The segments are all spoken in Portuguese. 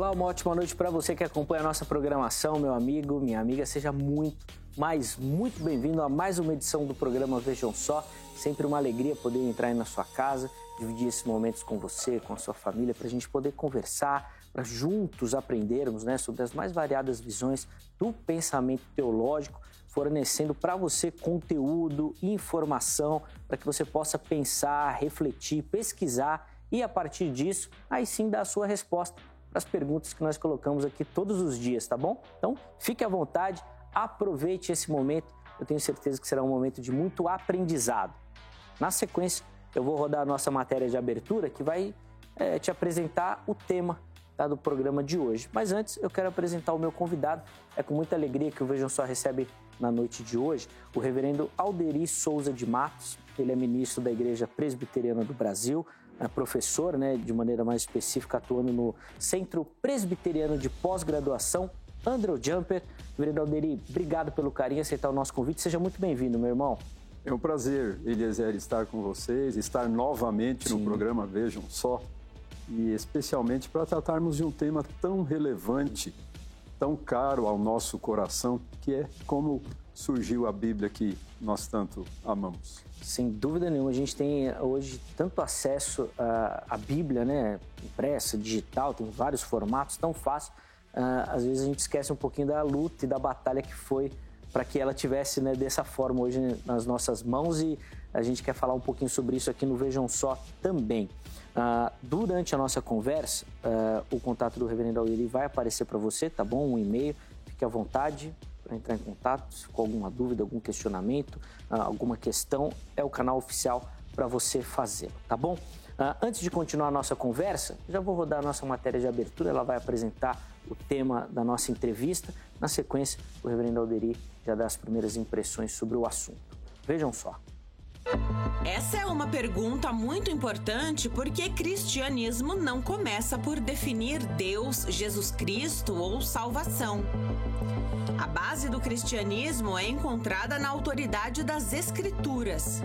Olá, uma ótima noite para você que acompanha a nossa programação, meu amigo, minha amiga. Seja muito, mas muito bem-vindo a mais uma edição do programa Vejam Só. Sempre uma alegria poder entrar aí na sua casa, dividir esses momentos com você, com a sua família, para a gente poder conversar, para juntos aprendermos né, sobre as mais variadas visões do pensamento teológico, fornecendo para você conteúdo informação para que você possa pensar, refletir, pesquisar e, a partir disso, aí sim dar a sua resposta para as perguntas que nós colocamos aqui todos os dias, tá bom? Então, fique à vontade, aproveite esse momento. Eu tenho certeza que será um momento de muito aprendizado. Na sequência, eu vou rodar a nossa matéria de abertura que vai é, te apresentar o tema tá, do programa de hoje. Mas antes, eu quero apresentar o meu convidado. É com muita alegria que o Vejam Só recebe na noite de hoje o reverendo Alderi Souza de Matos. Ele é ministro da Igreja Presbiteriana do Brasil, professor, né, de maneira mais específica, atuando no Centro Presbiteriano de Pós-Graduação, Andrew Jumper. Vereador Alderi, obrigado pelo carinho, aceitar o nosso convite. Seja muito bem-vindo, meu irmão. É um prazer, Eliezer, estar com vocês, estar novamente Sim. no programa Vejam Só, e especialmente para tratarmos de um tema tão relevante, tão caro ao nosso coração, que é como surgiu a Bíblia que nós tanto amamos. Sem dúvida nenhuma, a gente tem hoje tanto acesso à, Bíblia, né, impressa, digital, tem vários formatos, tão fácil. Uh, às vezes a gente esquece um pouquinho da luta e da batalha que foi para que ela tivesse né, dessa forma hoje nas nossas mãos e a gente quer falar um pouquinho sobre isso aqui no Vejam Só também. Uh, durante a nossa conversa, uh, o contato do Reverendo Aliri vai aparecer para você, tá bom? Um e-mail, fique à vontade, para entrar em contato, se ficou alguma dúvida, algum questionamento, ah, alguma questão, é o canal oficial para você fazê-lo, tá bom? Ah, antes de continuar a nossa conversa, já vou rodar a nossa matéria de abertura, ela vai apresentar o tema da nossa entrevista. Na sequência, o reverendo Alderi já dá as primeiras impressões sobre o assunto. Vejam só. Essa é uma pergunta muito importante porque cristianismo não começa por definir Deus, Jesus Cristo ou salvação. A base do cristianismo é encontrada na autoridade das Escrituras.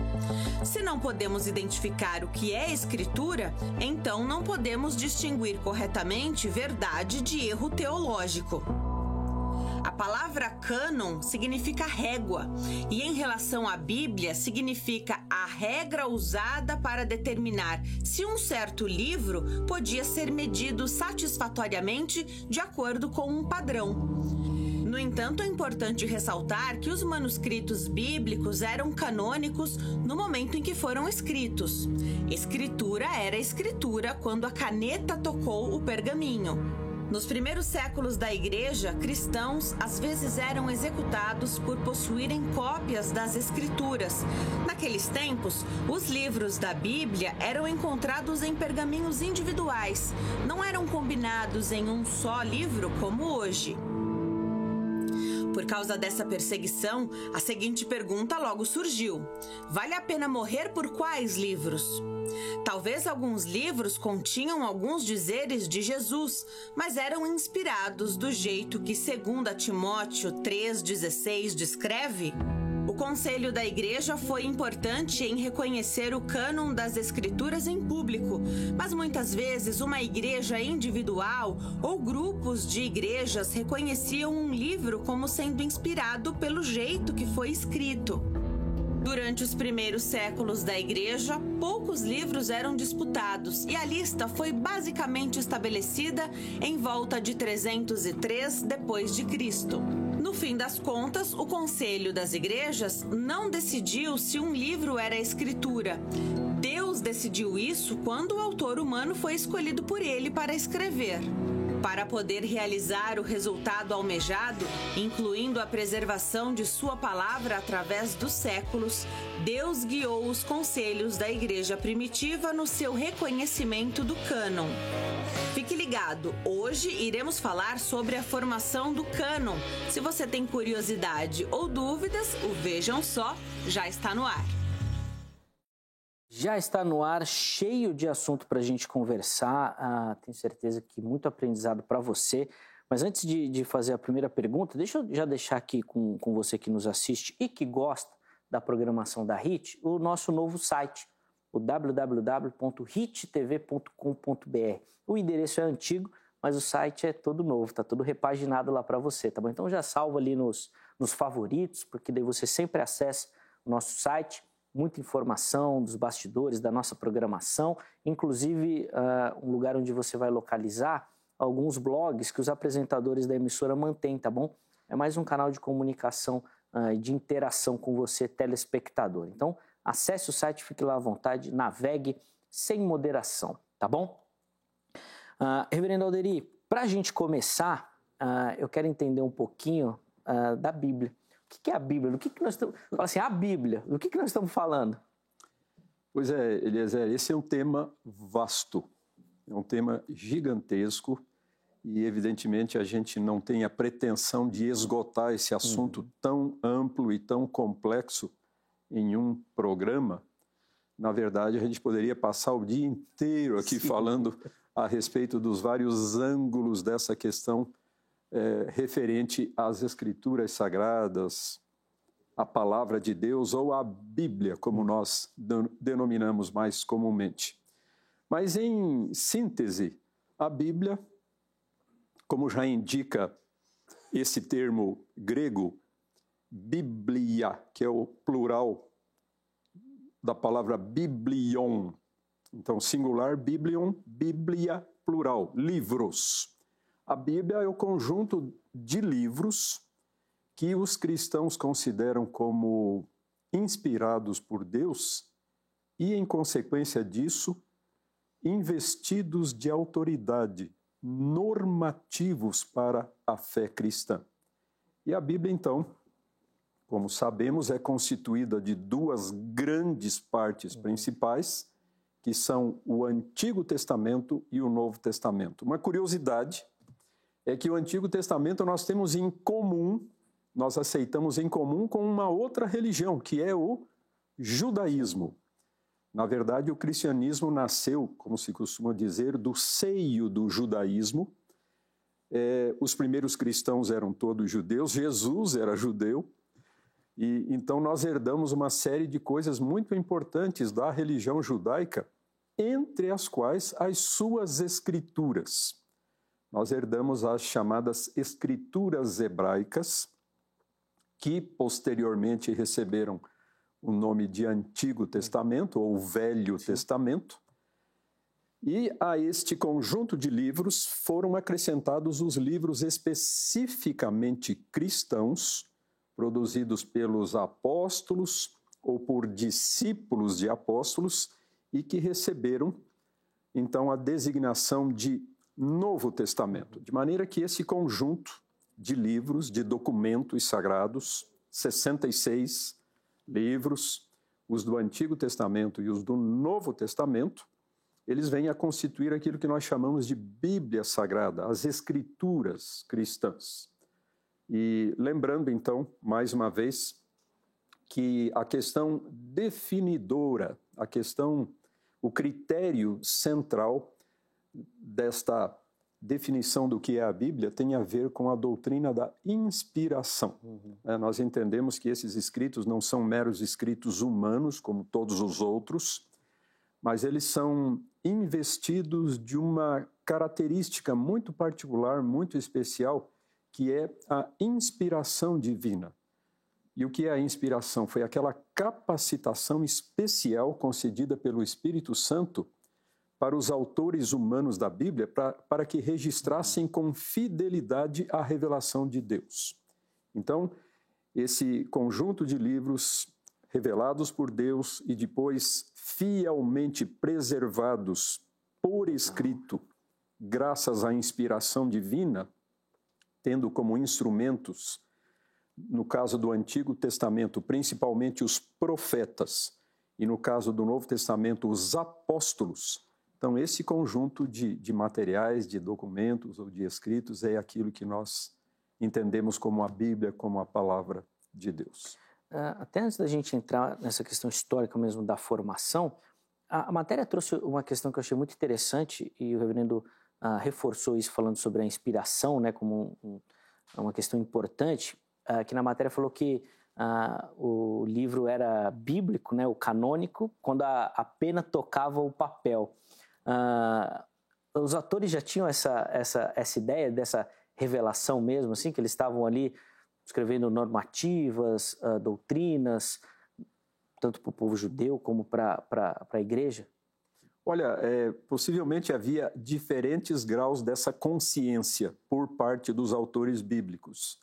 Se não podemos identificar o que é Escritura, então não podemos distinguir corretamente verdade de erro teológico. A palavra cânon significa régua e, em relação à Bíblia, significa a regra usada para determinar se um certo livro podia ser medido satisfatoriamente de acordo com um padrão. No entanto, é importante ressaltar que os manuscritos bíblicos eram canônicos no momento em que foram escritos. Escritura era escritura quando a caneta tocou o pergaminho. Nos primeiros séculos da igreja, cristãos às vezes eram executados por possuírem cópias das Escrituras. Naqueles tempos, os livros da Bíblia eram encontrados em pergaminhos individuais, não eram combinados em um só livro como hoje. Por causa dessa perseguição, a seguinte pergunta logo surgiu: Vale a pena morrer por quais livros? Talvez alguns livros continham alguns dizeres de Jesus, mas eram inspirados do jeito que 2 Timóteo 3,16 descreve o conselho da igreja foi importante em reconhecer o cânon das escrituras em público, mas muitas vezes uma igreja individual ou grupos de igrejas reconheciam um livro como sendo inspirado pelo jeito que foi escrito. Durante os primeiros séculos da igreja, poucos livros eram disputados e a lista foi basicamente estabelecida em volta de 303 depois de Cristo. No fim das contas, o Conselho das Igrejas não decidiu se um livro era escritura. Deus decidiu isso quando o autor humano foi escolhido por ele para escrever. Para poder realizar o resultado almejado, incluindo a preservação de Sua palavra através dos séculos, Deus guiou os conselhos da Igreja primitiva no seu reconhecimento do cânon. Fique ligado, hoje iremos falar sobre a formação do cânon. Se você tem curiosidade ou dúvidas, o Vejam Só já está no ar já está no ar, cheio de assunto para a gente conversar. Ah, tenho certeza que muito aprendizado para você. Mas antes de, de, fazer a primeira pergunta, deixa eu já deixar aqui com, com você que nos assiste e que gosta da programação da HIT, o nosso novo site, o www.hittv.com.br. O endereço é antigo, mas o site é todo novo, tá todo repaginado lá para você, tá bom? Então já salva ali nos, nos favoritos, porque daí você sempre acessa o nosso site, muita informação dos bastidores da nossa programação, inclusive uh, um lugar onde você vai localizar alguns blogs que os apresentadores da emissora mantêm, tá bom? É mais um canal de comunicação uh, de interação com você, telespectador. Então, acesse o site, fique lá à vontade, navegue sem moderação, tá bom? Uh, Reverendo Alderi, para a gente começar, eu quero entender um pouquinho da Bíblia. O que é a Bíblia? Do que, que nós estamos. Fala assim, a Bíblia, do que, que nós estamos falando? Pois é, Eliezer, esse é um tema vasto, é um tema gigantesco e, evidentemente, a gente não tem a pretensão de esgotar esse assunto uhum. tão amplo e tão complexo em um programa. Na verdade, a gente poderia passar o dia inteiro aqui Sim. falando a respeito dos vários ângulos dessa questão é, referente às Escrituras Sagradas, a Palavra de Deus ou a Bíblia, como nós denominamos mais comumente. Mas, em síntese, a Bíblia, como já indica esse termo grego, Biblia, que é o plural da palavra biblion. Então, singular, biblion, bíblia, plural, livros. A Bíblia é o conjunto de livros que os cristãos consideram como inspirados por Deus e, em consequência disso, investidos de autoridade, normativos para a fé cristã. E a Bíblia, então, como sabemos, é constituída de duas grandes partes principais, que são o Antigo Testamento e o Novo Testamento. Uma curiosidade é que o Antigo Testamento nós temos em comum, nós aceitamos em comum com uma outra religião, que é o judaísmo. Na verdade, o cristianismo nasceu, como se costuma dizer, do seio do judaísmo. É, os primeiros cristãos eram todos judeus, Jesus era judeu, e então nós herdamos uma série de coisas muito importantes da religião judaica, entre as quais as suas escrituras nós herdamos as chamadas escrituras hebraicas, que posteriormente receberam o nome de Antigo Testamento ou Velho Sim. Testamento. E a este conjunto de livros foram acrescentados os livros especificamente cristãos, produzidos pelos apóstolos ou por discípulos de apóstolos e que receberam então a designação de Novo Testamento, de maneira que esse conjunto de livros, de documentos sagrados, 66 livros, os do Antigo Testamento e os do Novo Testamento, eles vêm a constituir aquilo que nós chamamos de Bíblia Sagrada, as Escrituras cristãs. E lembrando então, mais uma vez, que a questão definidora, a questão, o critério central desta definição do que é a Bíblia tem a ver com a doutrina da inspiração. Uhum. É, nós entendemos que esses escritos não são meros escritos humanos, como todos os outros, mas eles são investidos de uma característica muito particular, muito especial, que é a inspiração divina. E o que é a inspiração? Foi aquela capacitação especial concedida pelo Espírito Santo para os autores humanos da Bíblia para, para que registrassem com fidelidade a revelação de Deus. Então, esse conjunto de livros revelados por Deus e depois fielmente preservados por escrito, graças à inspiração divina, tendo como instrumentos, no caso do Antigo Testamento, principalmente os profetas, e no caso do Novo Testamento, os apóstolos, então, esse conjunto de, de materiais, de documentos ou de escritos é aquilo que nós entendemos como a Bíblia, como a palavra de Deus. Uh, até antes da gente entrar nessa questão histórica mesmo da formação, a, matéria trouxe uma questão que eu achei muito interessante e o reverendo uh, reforçou isso falando sobre a inspiração, né, como um, um, uma questão importante, uh, que na matéria falou que o livro era bíblico, né, o canônico, quando a, a pena tocava o papel. Uh, os atores já tinham essa, essa, essa ideia dessa revelação mesmo, assim, que eles estavam ali escrevendo normativas, uh, doutrinas, tanto para o povo judeu como para a igreja? Olha, é, possivelmente havia diferentes graus dessa consciência por parte dos autores bíblicos.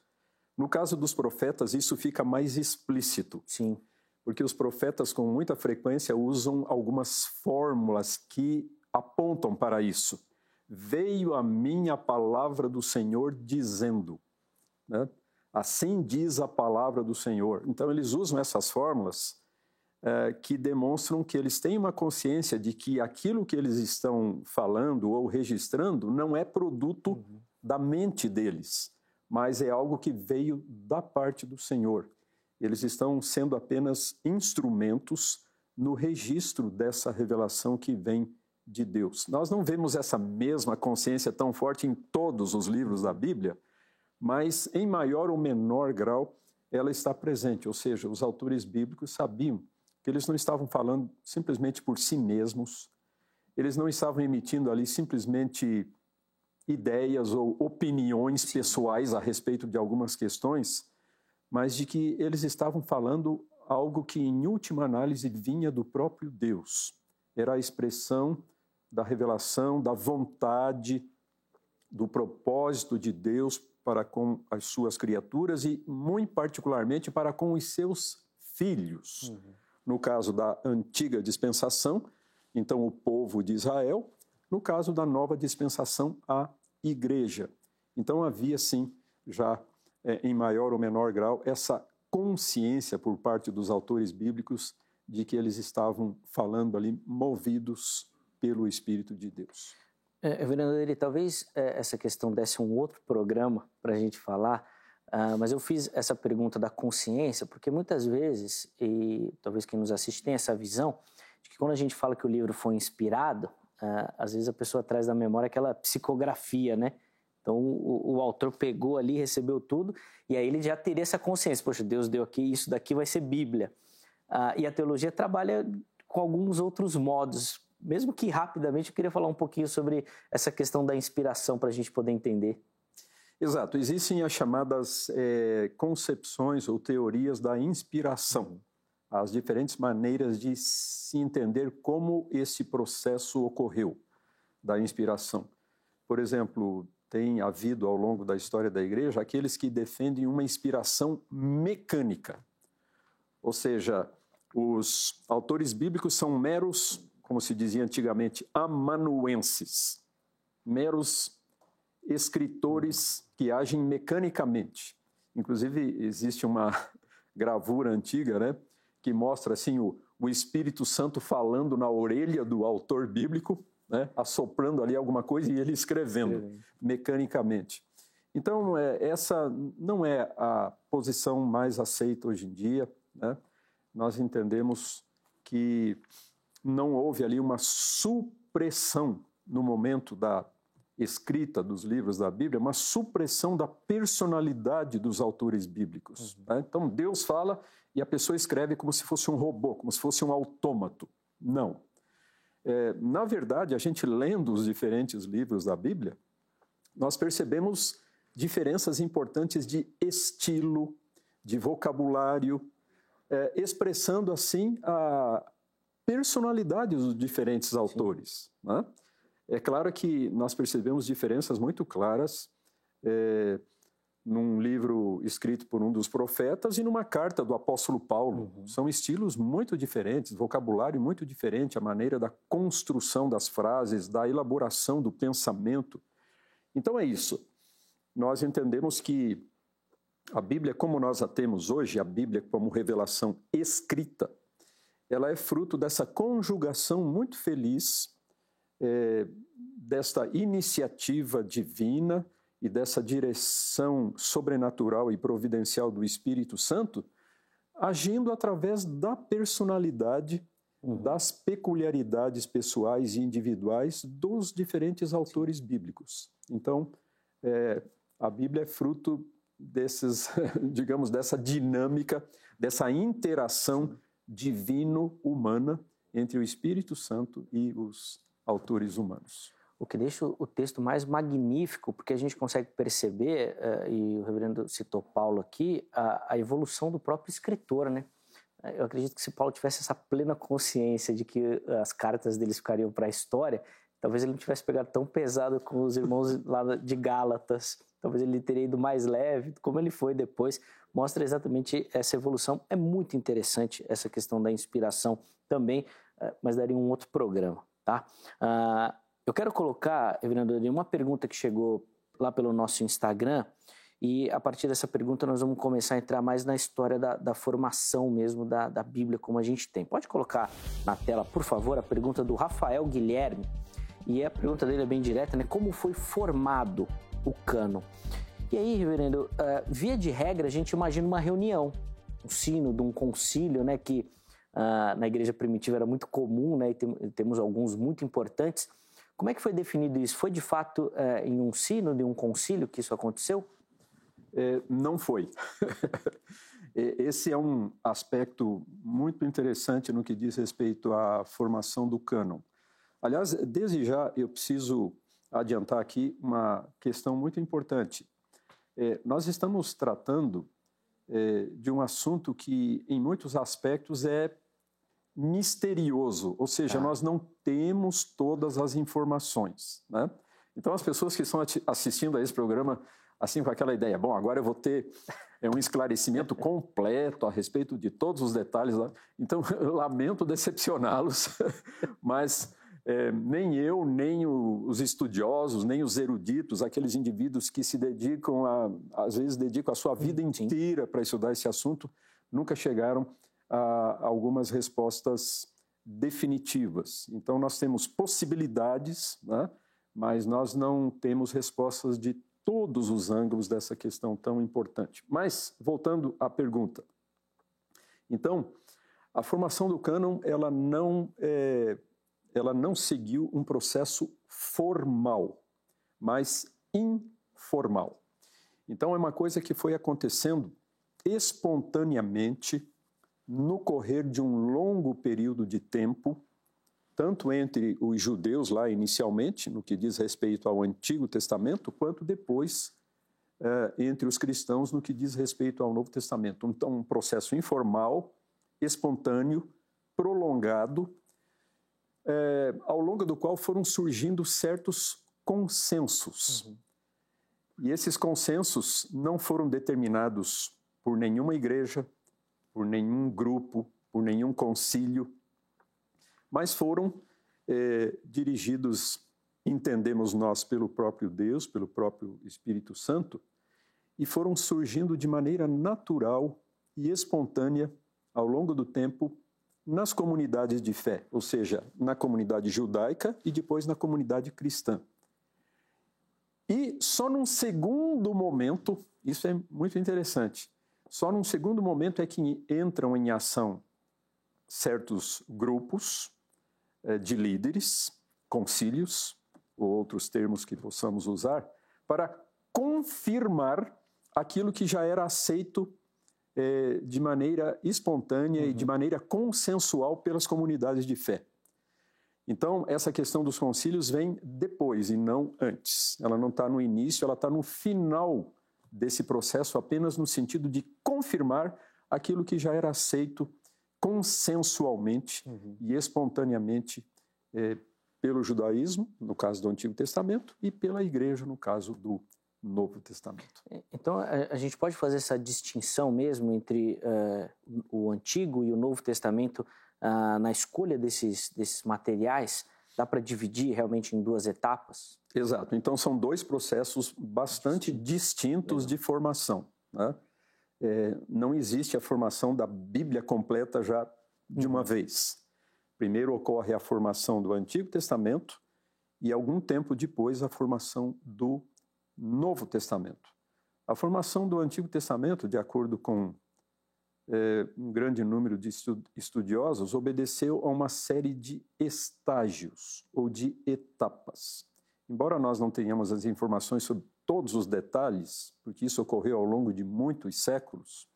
No caso dos profetas, isso fica mais explícito. Sim. Porque os profetas, com muita frequência, usam algumas fórmulas que apontam para isso. Veio a minha palavra do Senhor dizendo. Né? Assim diz a palavra do Senhor. Então, eles usam essas fórmulas é, que demonstram que eles têm uma consciência de que aquilo que eles estão falando ou registrando não é produto uhum. da mente deles, mas é algo que veio da parte do Senhor. Eles estão sendo apenas instrumentos no registro dessa revelação que vem de Deus. Nós não vemos essa mesma consciência tão forte em todos os livros da Bíblia, mas em maior ou menor grau ela está presente, ou seja, os autores bíblicos sabiam que eles não estavam falando simplesmente por si mesmos, eles não estavam emitindo ali simplesmente ideias ou opiniões pessoais a respeito de algumas questões, mas de que eles estavam falando algo que, em última análise, vinha do próprio Deus. Era a expressão da revelação, da vontade, do propósito de Deus para com as suas criaturas e, muito particularmente, para com os seus filhos. Uhum no caso da antiga dispensação, então o povo de Israel, no caso da nova dispensação, a igreja. Então havia sim, já é, em maior ou menor grau, essa consciência por parte dos autores bíblicos de que eles estavam falando ali movidos pelo Espírito de Deus. É, Vereador, talvez é, essa questão desse um outro programa para a gente falar, Uh, mas eu fiz essa pergunta da consciência porque muitas vezes, e talvez quem nos assiste tenha essa visão, de que quando a gente fala que o livro foi inspirado, uh, às vezes a pessoa traz da memória aquela psicografia, né? Então o, o, autor pegou ali, recebeu tudo, e aí ele já teria essa consciência: poxa, Deus deu aqui, isso daqui vai ser Bíblia. Uh, e a teologia trabalha com alguns outros modos. Mesmo que rapidamente, eu queria falar um pouquinho sobre essa questão da inspiração para a gente poder entender. Exato. Existem as chamadas é, concepções ou teorias da inspiração, as diferentes maneiras de se entender como esse processo ocorreu da inspiração. Por exemplo, tem havido ao longo da história da igreja aqueles que defendem uma inspiração mecânica, ou seja, os autores bíblicos são meros, como se dizia antigamente, amanuenses, meros escritores que agem mecanicamente. Inclusive, existe uma gravura antiga, né, que mostra assim o, o Espírito Santo falando na orelha do autor bíblico, né, assoprando ali alguma coisa e ele escrevendo mecanicamente. Então, é, essa não é a posição mais aceita hoje em dia. Né? Nós entendemos que não houve ali uma supressão no momento da escrita dos livros da Bíblia, uma supressão da personalidade dos autores bíblicos. Uhum. Né? Então Deus fala e a pessoa escreve como se fosse um robô, como se fosse um autômato. Não. É, na verdade, a gente lendo os diferentes livros da Bíblia, nós percebemos diferenças importantes de estilo, de vocabulário, é, expressando assim a personalidade dos diferentes autores. Né? É claro que nós percebemos diferenças muito claras é, num livro escrito por um dos profetas e numa carta do apóstolo Paulo. Uhum. São estilos muito diferentes, vocabulário muito diferente, a maneira da construção das frases, da elaboração do pensamento. Então é isso. Nós entendemos que a Bíblia, como nós a temos hoje, a Bíblia como revelação escrita, ela é fruto dessa conjugação muito feliz é, desta iniciativa divina e dessa direção sobrenatural e providencial do Espírito Santo, agindo através da personalidade, uhum. das peculiaridades pessoais e individuais dos diferentes autores bíblicos. Então, é, a Bíblia é fruto desses, digamos, dessa dinâmica, dessa interação divino-humana entre o Espírito Santo e os autores humanos. o que deixa o texto mais magnífico, porque a gente consegue perceber, uh, e o reverendo citou Paulo aqui, a, evolução do próprio escritor, né? Eu acredito que se Paulo tivesse essa plena consciência de que as cartas deles ficariam para a história, talvez ele não tivesse pegado tão pesado com os irmãos lá de Gálatas, talvez ele teria ido mais leve, como ele foi depois, mostra exatamente essa evolução. É muito interessante essa questão da inspiração também, uh, mas daria um outro programa, tá? Uh, eu quero colocar, Reverendo, uma pergunta que chegou lá pelo nosso Instagram, e a partir dessa pergunta nós vamos começar a entrar mais na história da, da formação mesmo da, da, Bíblia como a gente tem. Pode colocar na tela, por favor, a pergunta do Rafael Guilherme. E a pergunta dele é bem direta, né? Como foi formado o cano? E aí, reverendo, uh, via de regra, a gente imagina uma reunião, um sino de um concílio, né? Que uh, na igreja primitiva era muito comum, né? E tem, temos alguns muito importantes. Como é que foi definido isso? Foi de fato é, em um sino de um concílio que isso aconteceu? É, não foi. Esse é um aspecto muito interessante no que diz respeito à formação do cânon. Aliás, desde já eu preciso adiantar aqui uma questão muito importante. É, nós estamos tratando é, de um assunto que, em muitos aspectos, é misterioso, ou seja, ah. nós não temos todas as informações. Né? Então, as pessoas que estão assistindo a esse programa, assim com aquela ideia, bom, agora eu vou ter é, um esclarecimento completo a respeito de todos os detalhes. Lá. Então, eu lamento decepcioná-los, mas é, nem eu, nem o, os estudiosos, nem os eruditos, aqueles indivíduos que se dedicam a, às vezes dedicam a sua vida inteira para estudar esse assunto, nunca chegaram a algumas respostas definitivas. Então, nós temos possibilidades, né? mas nós não temos respostas de todos os ângulos dessa questão tão importante. Mas, voltando à pergunta. Então, a formação do cânon, ela não, é, ela não seguiu um processo formal, mas informal. Então, é uma coisa que foi acontecendo espontaneamente no correr de um longo período de tempo, tanto entre os judeus lá inicialmente, no que diz respeito ao Antigo Testamento, quanto depois eh, entre os cristãos no que diz respeito ao Novo Testamento. Então, um processo informal, espontâneo, prolongado, eh, ao longo do qual foram surgindo certos consensos. Uhum. E esses consensos não foram determinados por nenhuma igreja, por nenhum grupo, por nenhum concílio, mas foram é, dirigidos, entendemos nós, pelo próprio Deus, pelo próprio Espírito Santo, e foram surgindo de maneira natural e espontânea ao longo do tempo nas comunidades de fé, ou seja, na comunidade judaica e depois na comunidade cristã. E só num segundo momento, isso é muito interessante, só num segundo momento é que entram em ação certos grupos eh, de líderes, concílios, ou outros termos que possamos usar, para confirmar aquilo que já era aceito eh, de maneira espontânea uhum. e de uhum. maneira consensual pelas comunidades de fé. Então, essa questão dos concílios vem depois e não antes. Ela não está no início, ela está no final desse processo apenas no sentido de confirmar aquilo que já era aceito consensualmente uhum. e espontaneamente é, pelo judaísmo, no caso do Antigo Testamento, e pela igreja, no caso do Novo Testamento. É, então, a, gente pode fazer essa distinção mesmo entre uh, o Antigo e o Novo Testamento uh, na escolha desses, desses materiais? Dá para dividir realmente em duas etapas? Exato. Então, são dois processos bastante distintos de formação. Né? É, não existe a formação da Bíblia completa já de uma uhum. vez. Primeiro ocorre a formação do Antigo Testamento e, algum tempo depois, a formação do Novo Testamento. A formação do Antigo Testamento, de acordo com é, um grande número de estudiosos, obedeceu a uma série de estágios ou de etapas. Embora nós não tenhamos as informações sobre todos os detalhes, porque isso ocorreu ao longo de muitos séculos,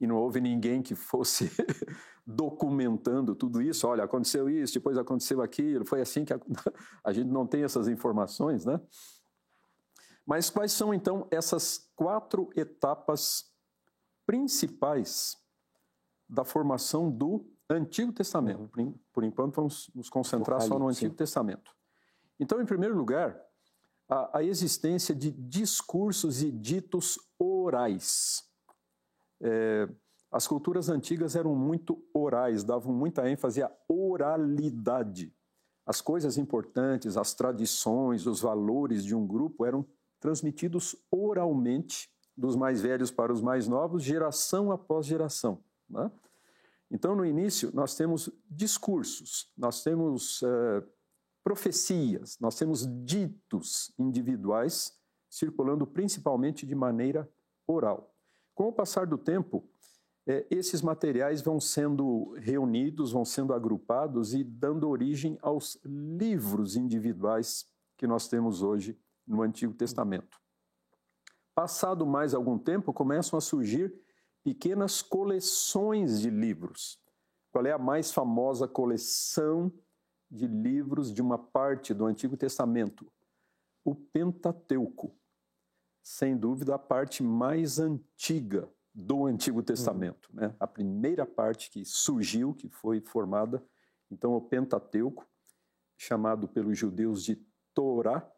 e não houve ninguém que fosse documentando tudo isso. Olha, aconteceu isso, depois aconteceu aquilo, foi assim que a, a gente não tem essas informações, né? Mas quais são então essas quatro etapas principais da formação do Antigo Testamento? Uhum. Por, por, enquanto, vamos nos concentrar só no Antigo Testamento. Então, em primeiro lugar, a, a existência de discursos e ditos orais. É, as culturas antigas eram muito orais, davam muita ênfase à oralidade. As coisas importantes, as tradições, os valores de um grupo eram transmitidos oralmente dos mais velhos para os mais novos, geração após geração. Né? Então, no início, nós temos discursos, nós temos uh, profecias, nós temos ditos individuais circulando principalmente de maneira oral. Com o passar do tempo, é, esses materiais vão sendo reunidos, vão sendo agrupados e dando origem aos livros individuais que nós temos hoje no Antigo Testamento. Passado mais algum tempo, começam a surgir pequenas coleções de livros. Qual é a mais famosa coleção de livros de uma parte do Antigo Testamento? O Pentateuco. Sem dúvida, a parte mais antiga do Antigo Testamento, uhum. né? a primeira parte que surgiu, que foi formada, então o Pentateuco, chamado pelos judeus de Torá.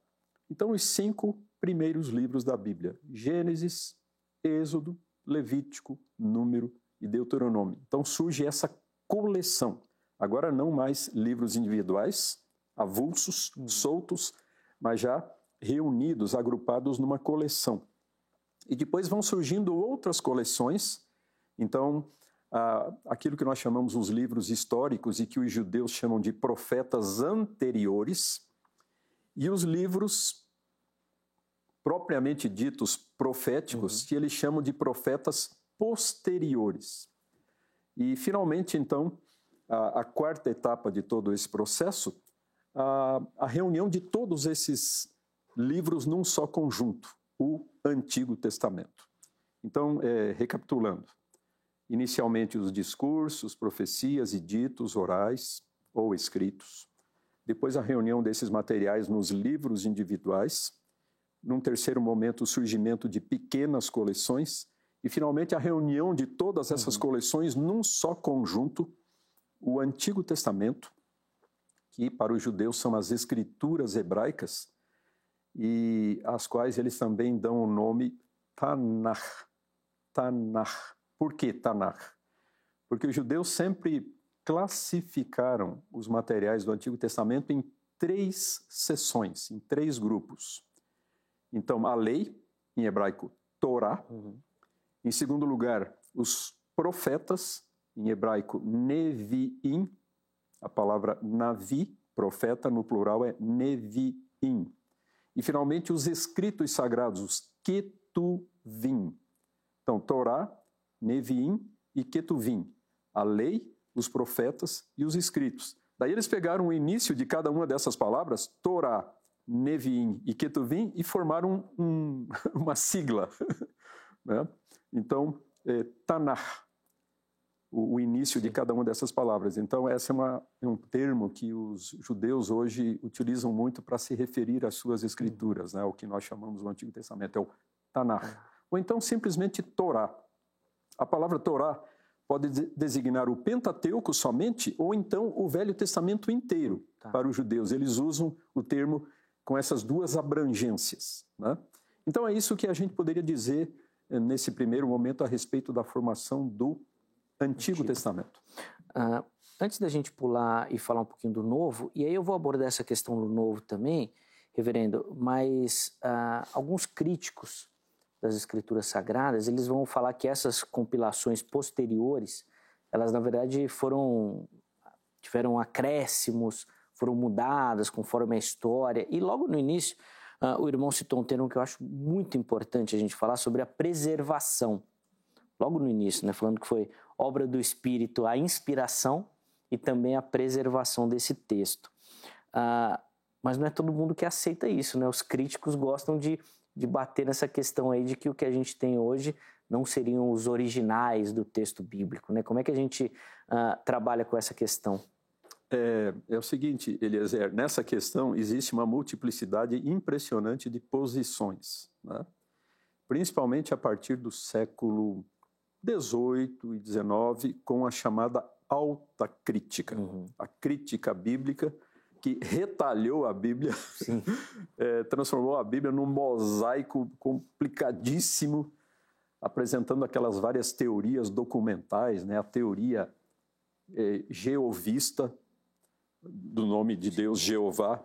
Então, os cinco primeiros livros da Bíblia: Gênesis, Êxodo, Levítico, Número e Deuteronômio. Então surge essa coleção. Agora não mais livros individuais, avulsos, uhum. soltos, mas já reunidos, agrupados numa coleção. E depois vão surgindo outras coleções. Então, ah, aquilo que nós chamamos os livros históricos e que os judeus chamam de profetas anteriores, e os livros propriamente ditos proféticos, uhum. que eles chamam de profetas posteriores. E, finalmente, então, a, a quarta etapa de todo esse processo, a, a reunião de todos esses livros num só conjunto o Antigo Testamento. Então, é, recapitulando, inicialmente os discursos, profecias e ditos orais ou escritos, depois a reunião desses materiais nos livros individuais, num terceiro momento o surgimento de pequenas coleções e finalmente a reunião de todas essas uhum. coleções num só conjunto, o Antigo Testamento, que para os judeus são as escrituras hebraicas, e às quais eles também dão o nome Tanakh. Tanakh. Por que Tanakh? Porque os judeus sempre classificaram os materiais do Antigo Testamento em três seções, em três grupos. Então, a lei, em hebraico, Torá. Uhum. Em segundo lugar, os profetas, em hebraico, Neviim. A palavra Navi, profeta, no plural é Neviim. E, finalmente, os escritos sagrados, os Ketuvim. Então, Torá, Neviim e Ketuvim. A lei, os profetas e os escritos. Daí eles pegaram o início de cada uma dessas palavras, Torá, Neviim e Ketuvim, e formaram um, uma sigla. né? Então, é, Tanakh, o, o início de cada uma dessas palavras. Então, esse é, uma, é um termo que os judeus hoje utilizam muito para se referir às suas escrituras, né? o que nós chamamos no Antigo Testamento, é o Tanakh. Ou então, simplesmente Torá. A palavra Torá pode designar o Pentateuco somente, ou então o Velho Testamento inteiro tá. para os judeus. Eles usam o termo com essas duas abrangências. Né? Então, é isso que a gente poderia dizer eh, nesse primeiro momento a respeito da formação do Antigo, Antigo. Testamento. Uh, antes da gente pular e falar um pouquinho do Novo, e aí eu vou abordar essa questão do Novo também, reverendo, mas uh, alguns críticos das Escrituras Sagradas, eles vão falar que essas compilações posteriores, elas na verdade foram tiveram acréscimos, foram mudadas conforme a história. E logo no início, uh, o irmão citou um termo que eu acho muito importante a gente falar sobre a preservação. Logo no início, né, falando que foi obra do Espírito, a inspiração e também a preservação desse texto. Ah, mas não é todo mundo que aceita isso, né? Os críticos gostam de, de bater nessa questão aí de que o que a gente tem hoje não seriam os originais do texto bíblico? Né? Como é que a gente uh, trabalha com essa questão? É, é, o seguinte, Eliezer, nessa questão existe uma multiplicidade impressionante de posições, né? principalmente a partir do século XVIII e XIX, com a chamada alta crítica, uhum. a crítica bíblica que retalhou a Bíblia, é, transformou a Bíblia num mosaico complicadíssimo, apresentando aquelas várias teorias documentais, né? a teoria é, geovista, do nome de Deus Jeová,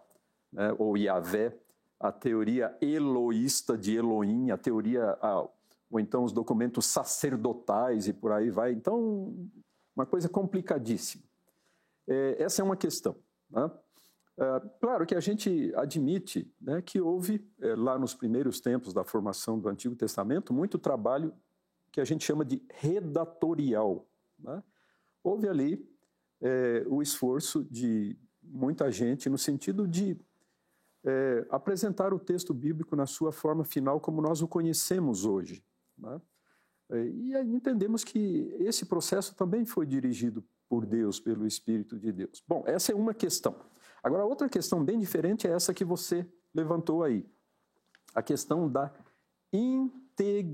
né? ou Yahvé, a teoria eloísta de Elohim, a teoria, ou então os documentos sacerdotais e por aí vai. Então, uma coisa complicadíssima. É, essa é uma questão. Né? É, claro que a gente admite né, que houve, é, lá nos primeiros tempos da formação do Antigo Testamento, muito trabalho que a gente chama de redatorial. Né? Houve ali é, o esforço de muita gente no sentido de é, apresentar o texto bíblico na sua forma final como nós o conhecemos hoje. Né? É, e entendemos que esse processo também foi dirigido por Deus, pelo Espírito de Deus. Bom, essa é uma questão. Agora, outra questão bem diferente é essa que você levantou aí. A questão da integridade,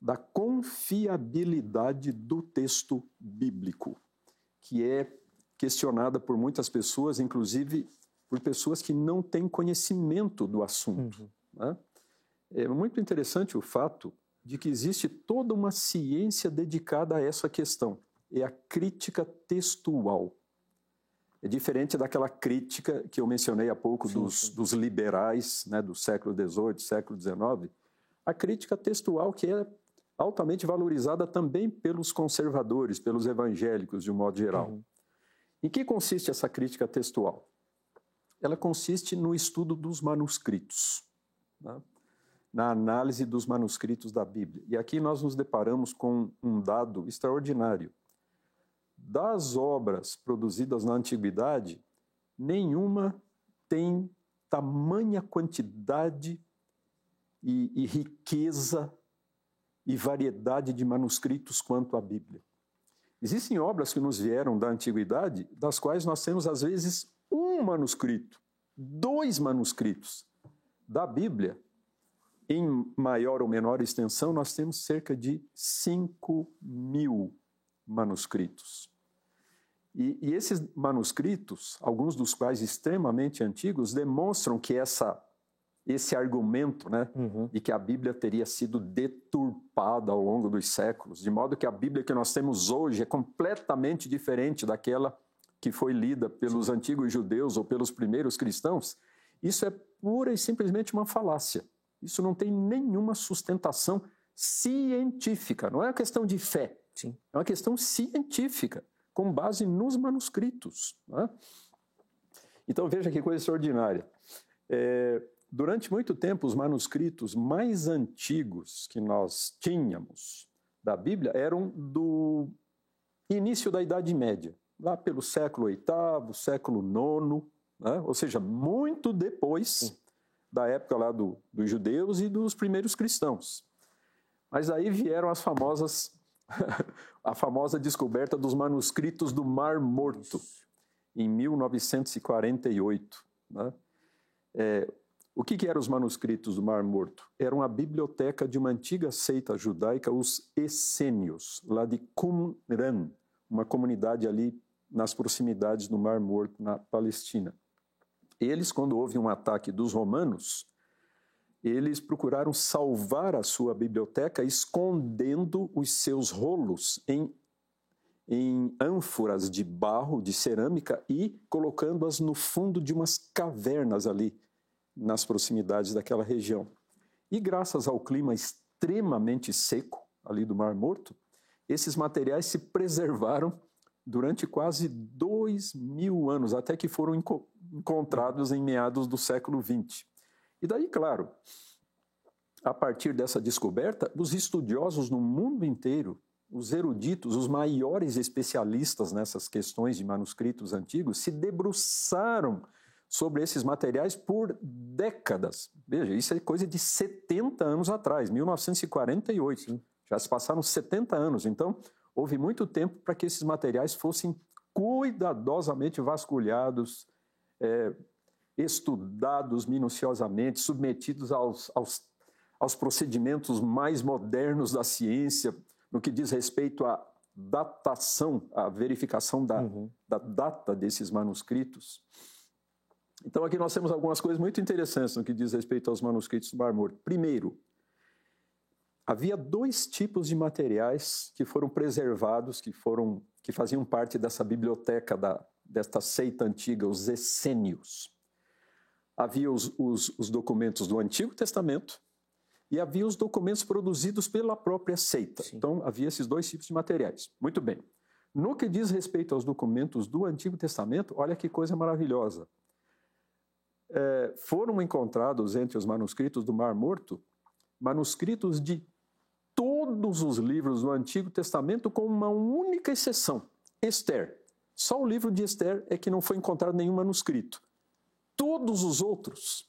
da confiabilidade do texto bíblico, que é questionada por muitas pessoas, inclusive por pessoas que não têm conhecimento do assunto. Uhum. Né? É muito interessante o fato de que existe toda uma ciência dedicada a essa questão. É a crítica textual. É diferente daquela crítica que eu mencionei há pouco sim, dos, sim. dos, liberais né, do século XVIII, século XIX. A crítica textual que é altamente valorizada também pelos conservadores, pelos evangélicos, de um modo geral. Uhum. Em que consiste essa crítica textual? Ela consiste no estudo dos manuscritos, né? na análise dos manuscritos da Bíblia. E aqui nós nos deparamos com um dado extraordinário das obras produzidas na antiguidade, nenhuma tem tamanha quantidade e, e, riqueza e variedade de manuscritos quanto a Bíblia. Existem obras que nos vieram da antiguidade, das quais nós temos às vezes um manuscrito, dois manuscritos. Da Bíblia, em maior ou menor extensão, nós temos cerca de 5 mil manuscritos. E, e, esses manuscritos, alguns dos quais extremamente antigos, demonstram que essa, esse argumento né, uhum. de que a Bíblia teria sido deturpada ao longo dos séculos, de modo que a Bíblia que nós temos hoje é completamente diferente daquela que foi lida pelos Sim. antigos judeus ou pelos primeiros cristãos, isso é pura e simplesmente uma falácia. Isso não tem nenhuma sustentação científica, não é uma questão de fé, Sim. é uma questão científica com base nos manuscritos. Né? Então veja que coisa extraordinária. É, durante muito tempo, os manuscritos mais antigos que nós tínhamos da Bíblia eram do início da Idade Média, lá pelo século VIII, século IX, né? ou seja, muito depois Sim. da época lá do, dos judeus e dos primeiros cristãos. Mas aí vieram as famosas a famosa descoberta dos manuscritos do Mar Morto, em 1948. Né? É, o que, que eram os manuscritos do Mar Morto? Eram a biblioteca de uma antiga seita judaica, os Essênios, lá de Qumran, uma comunidade ali nas proximidades do Mar Morto, na Palestina. Eles, quando houve um ataque dos romanos, eles procuraram salvar a sua biblioteca escondendo os seus rolos em, em ânforas de barro, de cerâmica e colocando-as no fundo de umas cavernas ali nas proximidades daquela região. E graças ao clima extremamente seco ali do Mar Morto, esses materiais se preservaram durante quase dois mil anos, até que foram enco encontrados em meados do século XX. E daí, claro, a partir dessa descoberta, os estudiosos no mundo inteiro, os eruditos, os maiores especialistas nessas questões de manuscritos antigos, se debruçaram sobre esses materiais por décadas. Veja, isso é coisa de 70 anos atrás, 1948. Sim. Já se passaram 70 anos. Então, houve muito tempo para que esses materiais fossem cuidadosamente vasculhados, é, estudados minuciosamente, submetidos aos, aos, aos procedimentos mais modernos da ciência, no que diz respeito à datação, à verificação da, uhum. da data desses manuscritos. Então, aqui nós temos algumas coisas muito interessantes no que diz respeito aos manuscritos do Mar Morto. Primeiro, havia dois tipos de materiais que foram preservados, que foram que faziam parte dessa biblioteca da, desta seita antiga, os essênios. Havia os, os, os documentos do Antigo Testamento e havia os documentos produzidos pela própria seita. Sim. Então, havia esses dois tipos de materiais. Muito bem. No que diz respeito aos documentos do Antigo Testamento, olha que coisa maravilhosa. É, foram encontrados entre os manuscritos do Mar Morto manuscritos de todos os livros do Antigo Testamento, com uma única exceção: Esther. Só o livro de Esther é que não foi encontrado nenhum manuscrito. Todos os outros,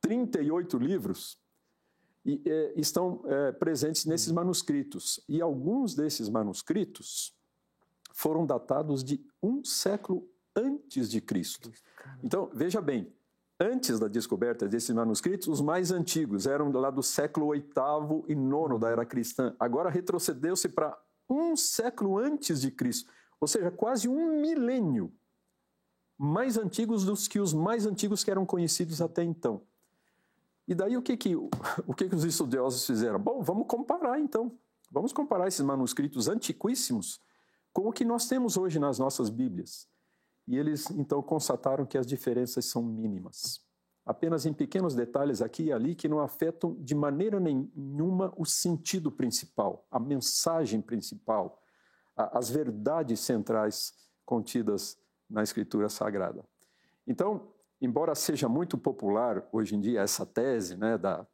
38 livros, e, é, estão é, presentes nesses manuscritos. E alguns desses manuscritos foram datados de um século antes de Cristo. Então, veja bem, antes da descoberta desses manuscritos, os mais antigos eram lá do século VIII e IX da era cristã. Agora retrocedeu-se para um século antes de Cristo, ou seja, quase um milênio mais antigos do que os mais antigos que eram conhecidos até então. E daí o que que, o que, que os estudiosos fizeram? Bom, vamos comparar então. Vamos comparar esses manuscritos antiquíssimos com o que nós temos hoje nas nossas Bíblias. E eles então constataram que as diferenças são mínimas. Apenas em pequenos detalhes aqui e ali que não afetam de maneira nenhuma o sentido principal, a mensagem principal, as verdades centrais contidas na Escritura Sagrada. Então, embora seja muito popular hoje em dia essa tese né, da,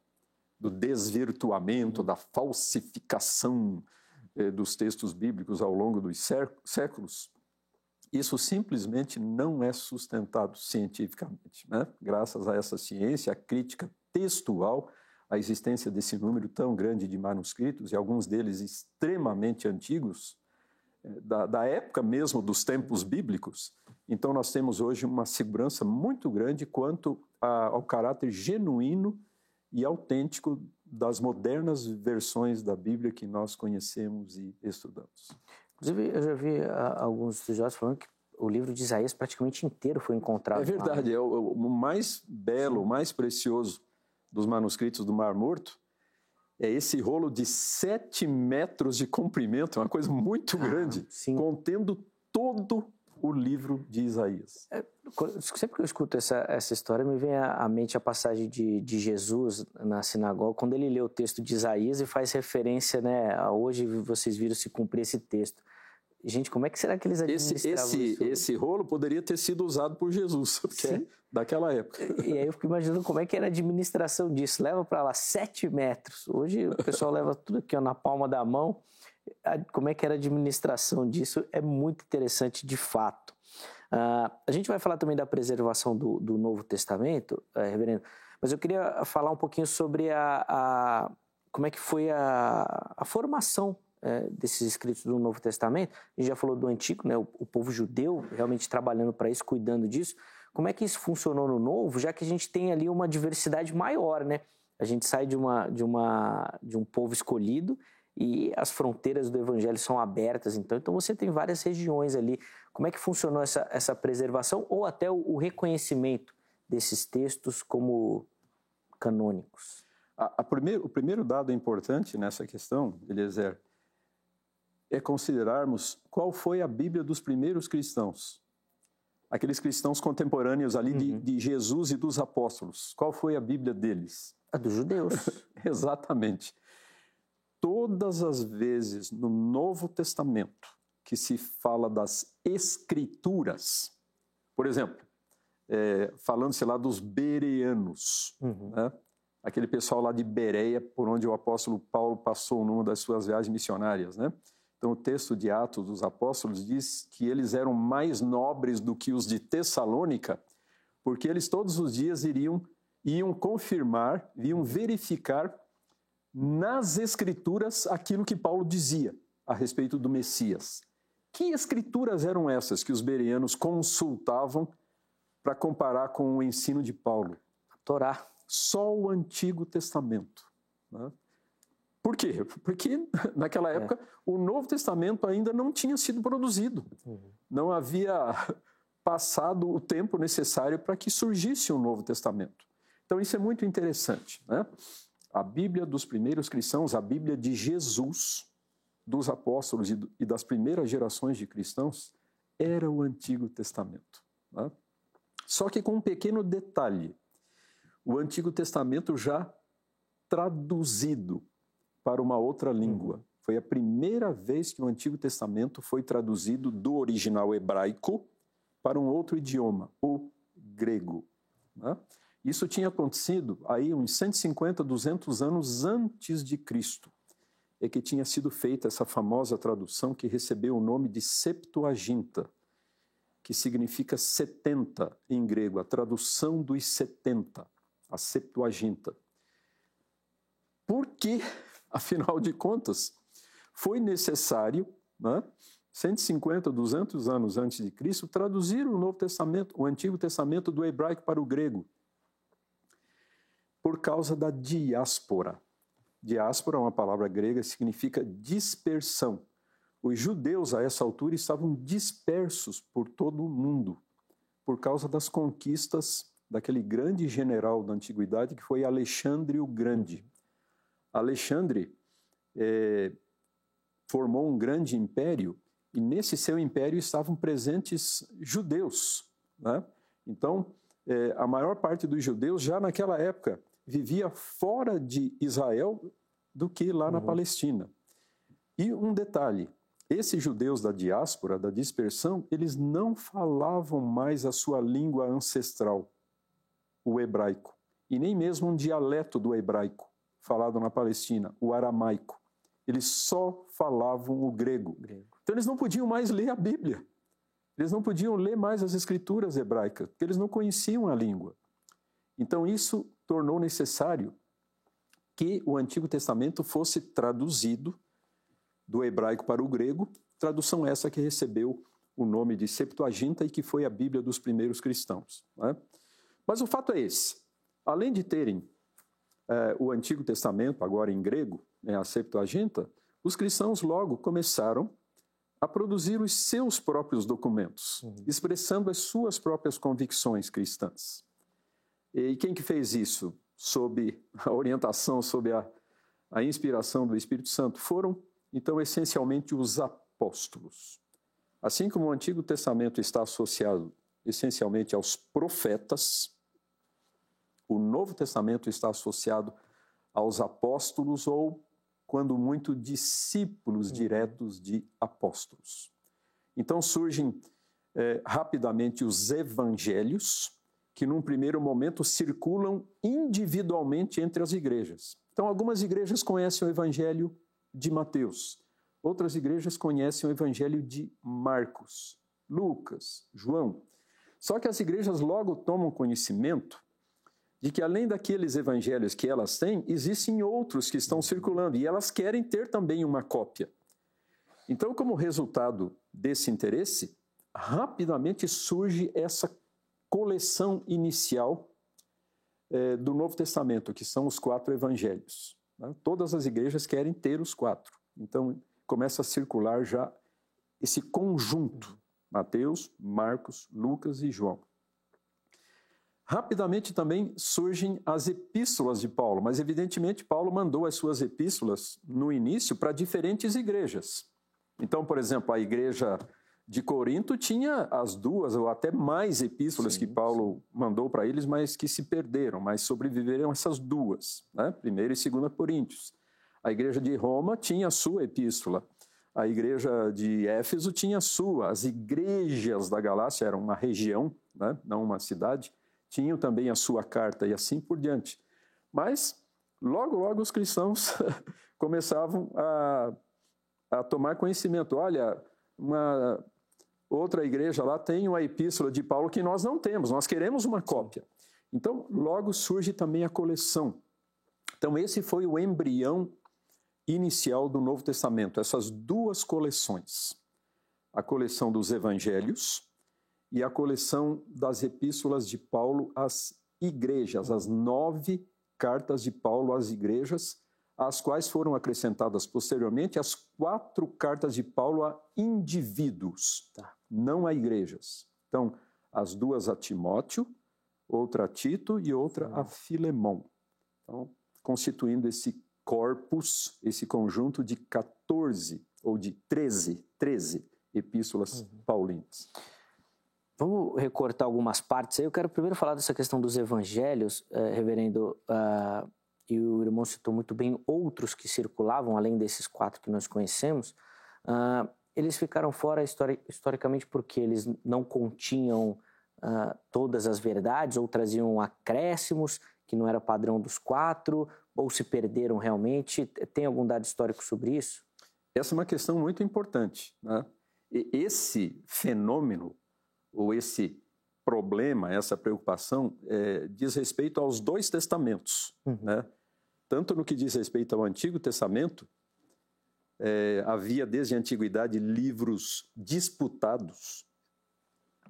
do desvirtuamento, da falsificação eh, dos textos bíblicos ao longo dos séculos, isso simplesmente não é sustentado cientificamente. Né? Graças a essa ciência, a crítica textual, a existência desse número tão grande de manuscritos, e alguns deles extremamente antigos, eh, da, da época mesmo dos tempos bíblicos, então nós temos hoje uma segurança muito grande quanto a, ao caráter genuíno e autêntico das modernas versões da Bíblia que nós conhecemos e estudamos. Inclusive, eu já vi uh, alguns estudiosos falando que o livro de Isaías praticamente inteiro foi encontrado. É verdade, lá. é o, o, mais belo, o mais precioso dos manuscritos do Mar Morto é esse rolo de sete metros de comprimento, uma coisa muito ah, grande, contendo todo o livro de Isaías. É, sempre que eu escuto essa, essa história, me vem à mente a passagem de, de Jesus na sinagoga, quando ele lê o texto de Isaías e faz referência, né, a hoje vocês viram se cumprir esse texto. Gente, como é que será que eles administravam esse, esse, esse rolo poderia ter sido usado por Jesus, porque é daquela época. E aí eu fico imaginando como é que era a administração disso. Leva para lá sete metros. Hoje o pessoal leva tudo aqui ó, na palma da mão. Como é que era a administração disso é muito interessante de fato. Uh, a gente vai falar também da preservação do, do Novo Testamento, uh, reverendo, mas eu queria falar um pouquinho sobre a, a como é que foi a, a formação é, desses escritos do Novo Testamento, a gente já falou do Antigo, né, o, o povo judeu realmente trabalhando para isso, cuidando disso. Como é que isso funcionou no Novo, já que a gente tem ali uma diversidade maior, né? A gente sai de, uma, de, uma, de um povo escolhido e as fronteiras do Evangelho são abertas, então, então você tem várias regiões ali. Como é que funcionou essa, essa preservação ou até o, o reconhecimento desses textos como canônicos? A, a primeiro, o primeiro dado importante nessa questão, Eliezer, é considerarmos qual foi a Bíblia dos primeiros cristãos. Aqueles cristãos contemporâneos ali uhum. de, de, Jesus e dos apóstolos. Qual foi a Bíblia deles? A dos judeus. Exatamente. Todas as vezes no Novo Testamento que se fala das Escrituras, por exemplo, é, falando-se lá dos bereanos, uhum. né? aquele pessoal lá de Bereia, por onde o apóstolo Paulo passou numa das suas viagens missionárias, né? Então, o texto de Atos dos Apóstolos diz que eles eram mais nobres do que os de Tessalônica, porque eles todos os dias iriam iam confirmar, iam verificar nas escrituras aquilo que Paulo dizia a respeito do Messias. Que escrituras eram essas que os bereanos consultavam para comparar com o ensino de Paulo? A Torá. Só o Antigo Testamento. Né? Por quê? Porque naquela é. época é. o Novo Testamento ainda não tinha sido produzido. Uhum. Não havia passado o tempo necessário para que surgisse um Novo Testamento. Então isso é muito interessante. Né? A Bíblia dos primeiros cristãos, a Bíblia de Jesus, dos apóstolos e das primeiras gerações de cristãos, era o Antigo Testamento. Né? Só que com um pequeno detalhe: o Antigo Testamento já traduzido para uma outra língua. Uhum. Foi a primeira vez que o Antigo Testamento foi traduzido do original hebraico para um outro idioma, o grego. Né? Isso tinha acontecido aí uns 150, 200 anos antes de Cristo. É que tinha sido feita essa famosa tradução que recebeu o nome de Septuaginta, que significa 70 em grego, a tradução dos 70, a Septuaginta. Por que, afinal de contas, foi necessário né, 150, 200 anos antes de Cristo, traduzir o Novo Testamento, o Antigo Testamento do hebraico para o grego, por causa da diáspora. Diáspora é uma palavra grega que significa dispersão. Os judeus a essa altura estavam dispersos por todo o mundo por causa das conquistas daquele grande general da antiguidade que foi Alexandre o Grande. Alexandre é, formou um grande império e nesse seu império estavam presentes judeus. Né? Então, é, a maior parte dos judeus, já naquela época, vivia fora de Israel do que lá na uhum. Palestina. E um detalhe: esses judeus da diáspora, da dispersão, eles não falavam mais a sua língua ancestral, o hebraico, e nem mesmo um dialeto do hebraico falado na Palestina, o aramaico. Eles só falavam o grego. grego. Então eles não podiam mais ler a Bíblia. Eles não podiam ler mais as escrituras hebraicas, porque eles não conheciam a língua. Então isso tornou necessário que o Antigo Testamento fosse traduzido do hebraico para o grego, tradução essa que recebeu o nome de Septuaginta e que foi a Bíblia dos primeiros cristãos. Né? Mas o fato é esse: além de terem é, o Antigo Testamento, agora em grego, né, a Septuaginta, os cristãos logo começaram a produzir os seus próprios documentos, uhum. expressando as suas próprias convicções cristãs. E quem que fez isso? Sob a orientação, sob a, a inspiração do Espírito Santo, foram, então, essencialmente os apóstolos. Assim como o Antigo Testamento está associado essencialmente aos profetas, o Novo Testamento está associado aos apóstolos ou quando muito discípulos uhum. diretos de apóstolos. Então surgem é, rapidamente os evangelhos, que num primeiro momento circulam individualmente entre as igrejas. Então, algumas igrejas conhecem o evangelho de Mateus, outras igrejas conhecem o evangelho de Marcos, Lucas, João. Só que as igrejas logo tomam conhecimento de que além daqueles evangelhos que elas têm, existem outros que estão circulando e elas querem ter também uma cópia. Então, como resultado desse interesse, rapidamente surge essa coleção inicial é, do Novo Testamento, que são os quatro evangelhos. Né? Todas as igrejas querem ter os quatro. Então, começa a circular já esse conjunto: Mateus, Marcos, Lucas e João. Rapidamente também surgem as epístolas de Paulo, mas evidentemente Paulo mandou as suas epístolas no início para diferentes igrejas. Então, por exemplo, a igreja de Corinto tinha as duas ou até mais epístolas sim, que Paulo sim. mandou para eles, mas que se perderam, mas sobreviveram essas duas, né? Primeira e segunda Coríntios. A igreja de Roma tinha a sua epístola. A igreja de Éfeso tinha a sua. As igrejas da Galácia eram uma região, né? não uma cidade tinham também a sua carta e assim por diante. Mas logo, logo os cristãos começavam a, a tomar conhecimento. Olha, uma, outra igreja lá tem uma epístola de Paulo que nós não temos, nós queremos uma cópia. Então, logo surge também a coleção. Então, esse foi o embrião inicial do Novo Testamento, essas duas coleções. A coleção dos evangelhos e a coleção das epístolas de Paulo às igrejas, as nove cartas de Paulo às igrejas, às quais foram acrescentadas posteriormente as quatro cartas de Paulo a indivíduos, tá. não a igrejas. Então, as duas a Timóteo, outra a Tito e outra a Filemão. Então, constituindo esse corpus, esse conjunto de 14 ou de 13, 13 epístolas uhum. paulinas. Vamos recortar algumas partes aí. Eu quero primeiro falar dessa questão dos evangelhos, eh, reverendo, uh, e o irmão citou muito bem outros que circulavam, além desses quatro que nós conhecemos. Uh, eles ficaram fora histori historicamente porque eles não continham uh, todas as verdades ou traziam acréscimos que não era padrão dos quatro, ou se perderam realmente? Tem algum dado histórico sobre isso? Essa é uma questão muito importante. Né? esse fenômeno, ou esse problema, essa preocupação, é, diz respeito aos dois testamentos. Uhum. Né? Tanto no que diz respeito ao Antigo Testamento, é, havia desde a antiguidade livros disputados,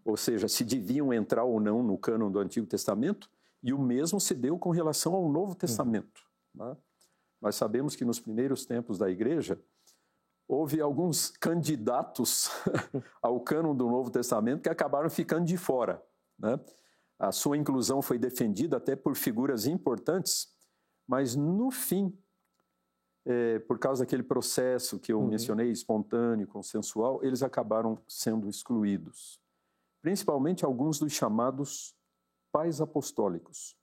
ou seja, se deviam entrar ou não no cânon do Antigo Testamento, e o mesmo se deu com relação ao Novo Testamento. Uhum. Né? Nós sabemos que nos primeiros tempos da igreja, houve alguns candidatos ao cânon do Novo Testamento que acabaram ficando de fora. Né? A sua inclusão foi defendida até por figuras importantes, mas no fim, é, por causa daquele processo que eu uhum. mencionei, espontâneo, consensual, eles acabaram sendo excluídos. Principalmente alguns dos chamados pais apostólicos.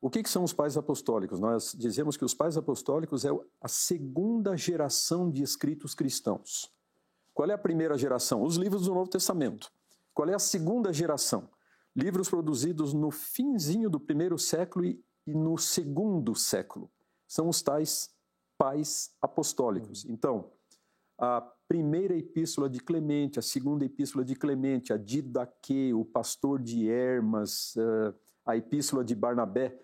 O que, que, são os pais apostólicos? Nós dizemos que os pais apostólicos é a segunda geração de escritos cristãos. Qual é a primeira geração? Os livros do Novo Testamento. Qual é a segunda geração? Livros produzidos no finzinho do primeiro século e, no segundo século. São os tais pais apostólicos. Uhum. Então, a primeira epístola de Clemente, a segunda epístola de Clemente, a Didaque, o pastor de Hermas, eh, a epístola de Barnabé,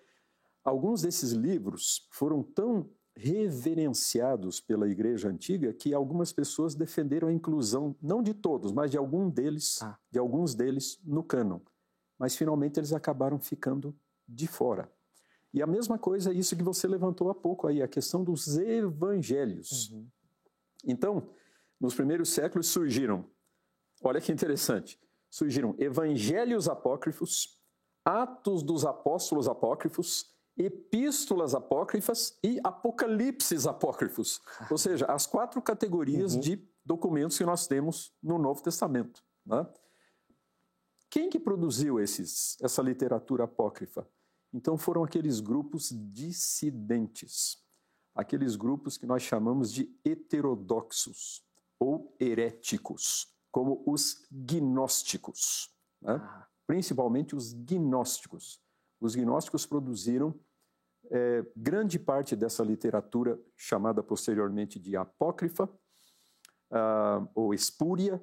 alguns desses livros foram tão reverenciados pela igreja antiga que algumas pessoas defenderam a inclusão não de todos, mas de algum deles, ah. de alguns deles no cânon. Mas finalmente eles acabaram ficando de fora. E a mesma coisa é isso que você levantou há pouco aí, a questão dos evangelhos. Uhum. Então, nos primeiros séculos surgiram, olha que interessante, surgiram evangelhos apócrifos, atos dos apóstolos apócrifos, epístolas apócrifas e apocalipses apócrifos. Ou seja, as quatro categorias uhum. de documentos que nós temos no Novo Testamento. Né? Quem que produziu esses, essa literatura apócrifa? Então foram aqueles grupos dissidentes, aqueles grupos que nós chamamos de heterodoxos ou heréticos, como os gnósticos, né? Ah. principalmente os gnósticos. Os gnósticos produziram é, grande parte dessa literatura chamada posteriormente de apócrifa uh, ou espúria,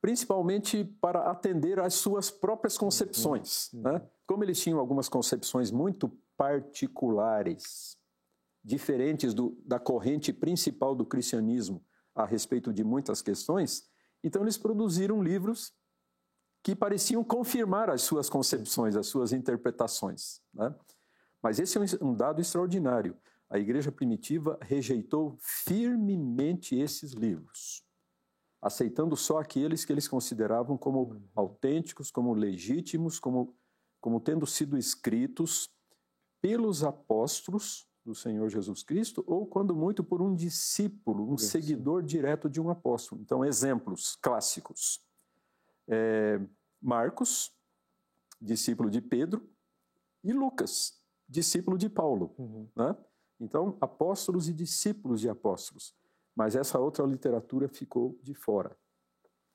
principalmente para atender às suas próprias concepções. Uhum. Né? Como eles tinham algumas concepções muito particulares, diferentes do, da corrente principal do cristianismo, a respeito de muitas questões, então eles produziram livros que pareciam confirmar as suas concepções, as suas interpretações. Né? Mas esse é um dado extraordinário. A igreja primitiva rejeitou firmemente esses livros, aceitando só aqueles que eles consideravam como autênticos, como legítimos, como, como tendo sido escritos pelos apóstolos do Senhor Jesus Cristo, ou quando muito por um discípulo, um seguidor direto de um apóstolo. Então, exemplos clássicos. É, Marcos, discípulo de Pedro, e Lucas, discípulo de Paulo. Uhum. Né? Então, apóstolos e discípulos de apóstolos. Mas essa outra literatura ficou de fora.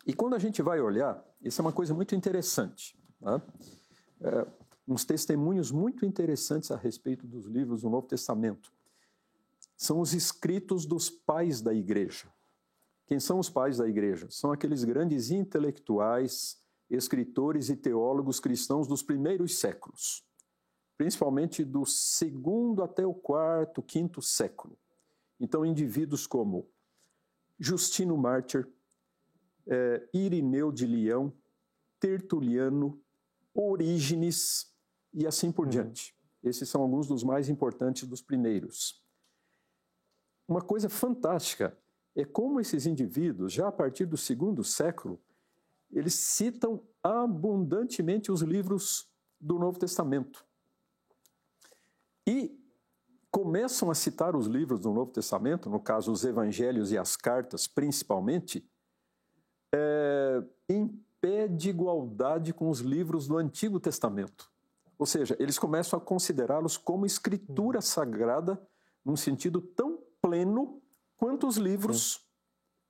E quando a gente vai olhar, isso é uma coisa muito interessante. Né? É, uns testemunhos muito interessantes a respeito dos livros do Novo Testamento. São os escritos dos pais da igreja, Quem são os pais da igreja? São aqueles grandes intelectuais, escritores e teólogos cristãos dos primeiros séculos, principalmente do segundo até o quarto, quinto século. Então, indivíduos como Justino Mártir, é, Irineu de Leão, Tertuliano, Orígenes e assim por uhum. diante. Esses são alguns dos mais importantes dos primeiros. Uma coisa fantástica é como esses indivíduos, já a partir do segundo século, eles citam abundantemente os livros do Novo Testamento. E começam a citar os livros do Novo Testamento, no caso os evangelhos e as cartas principalmente, é, em pé de igualdade com os livros do Antigo Testamento. Ou seja, eles começam a considerá-los como escritura sagrada, num sentido tão pleno quanto os livros Sim.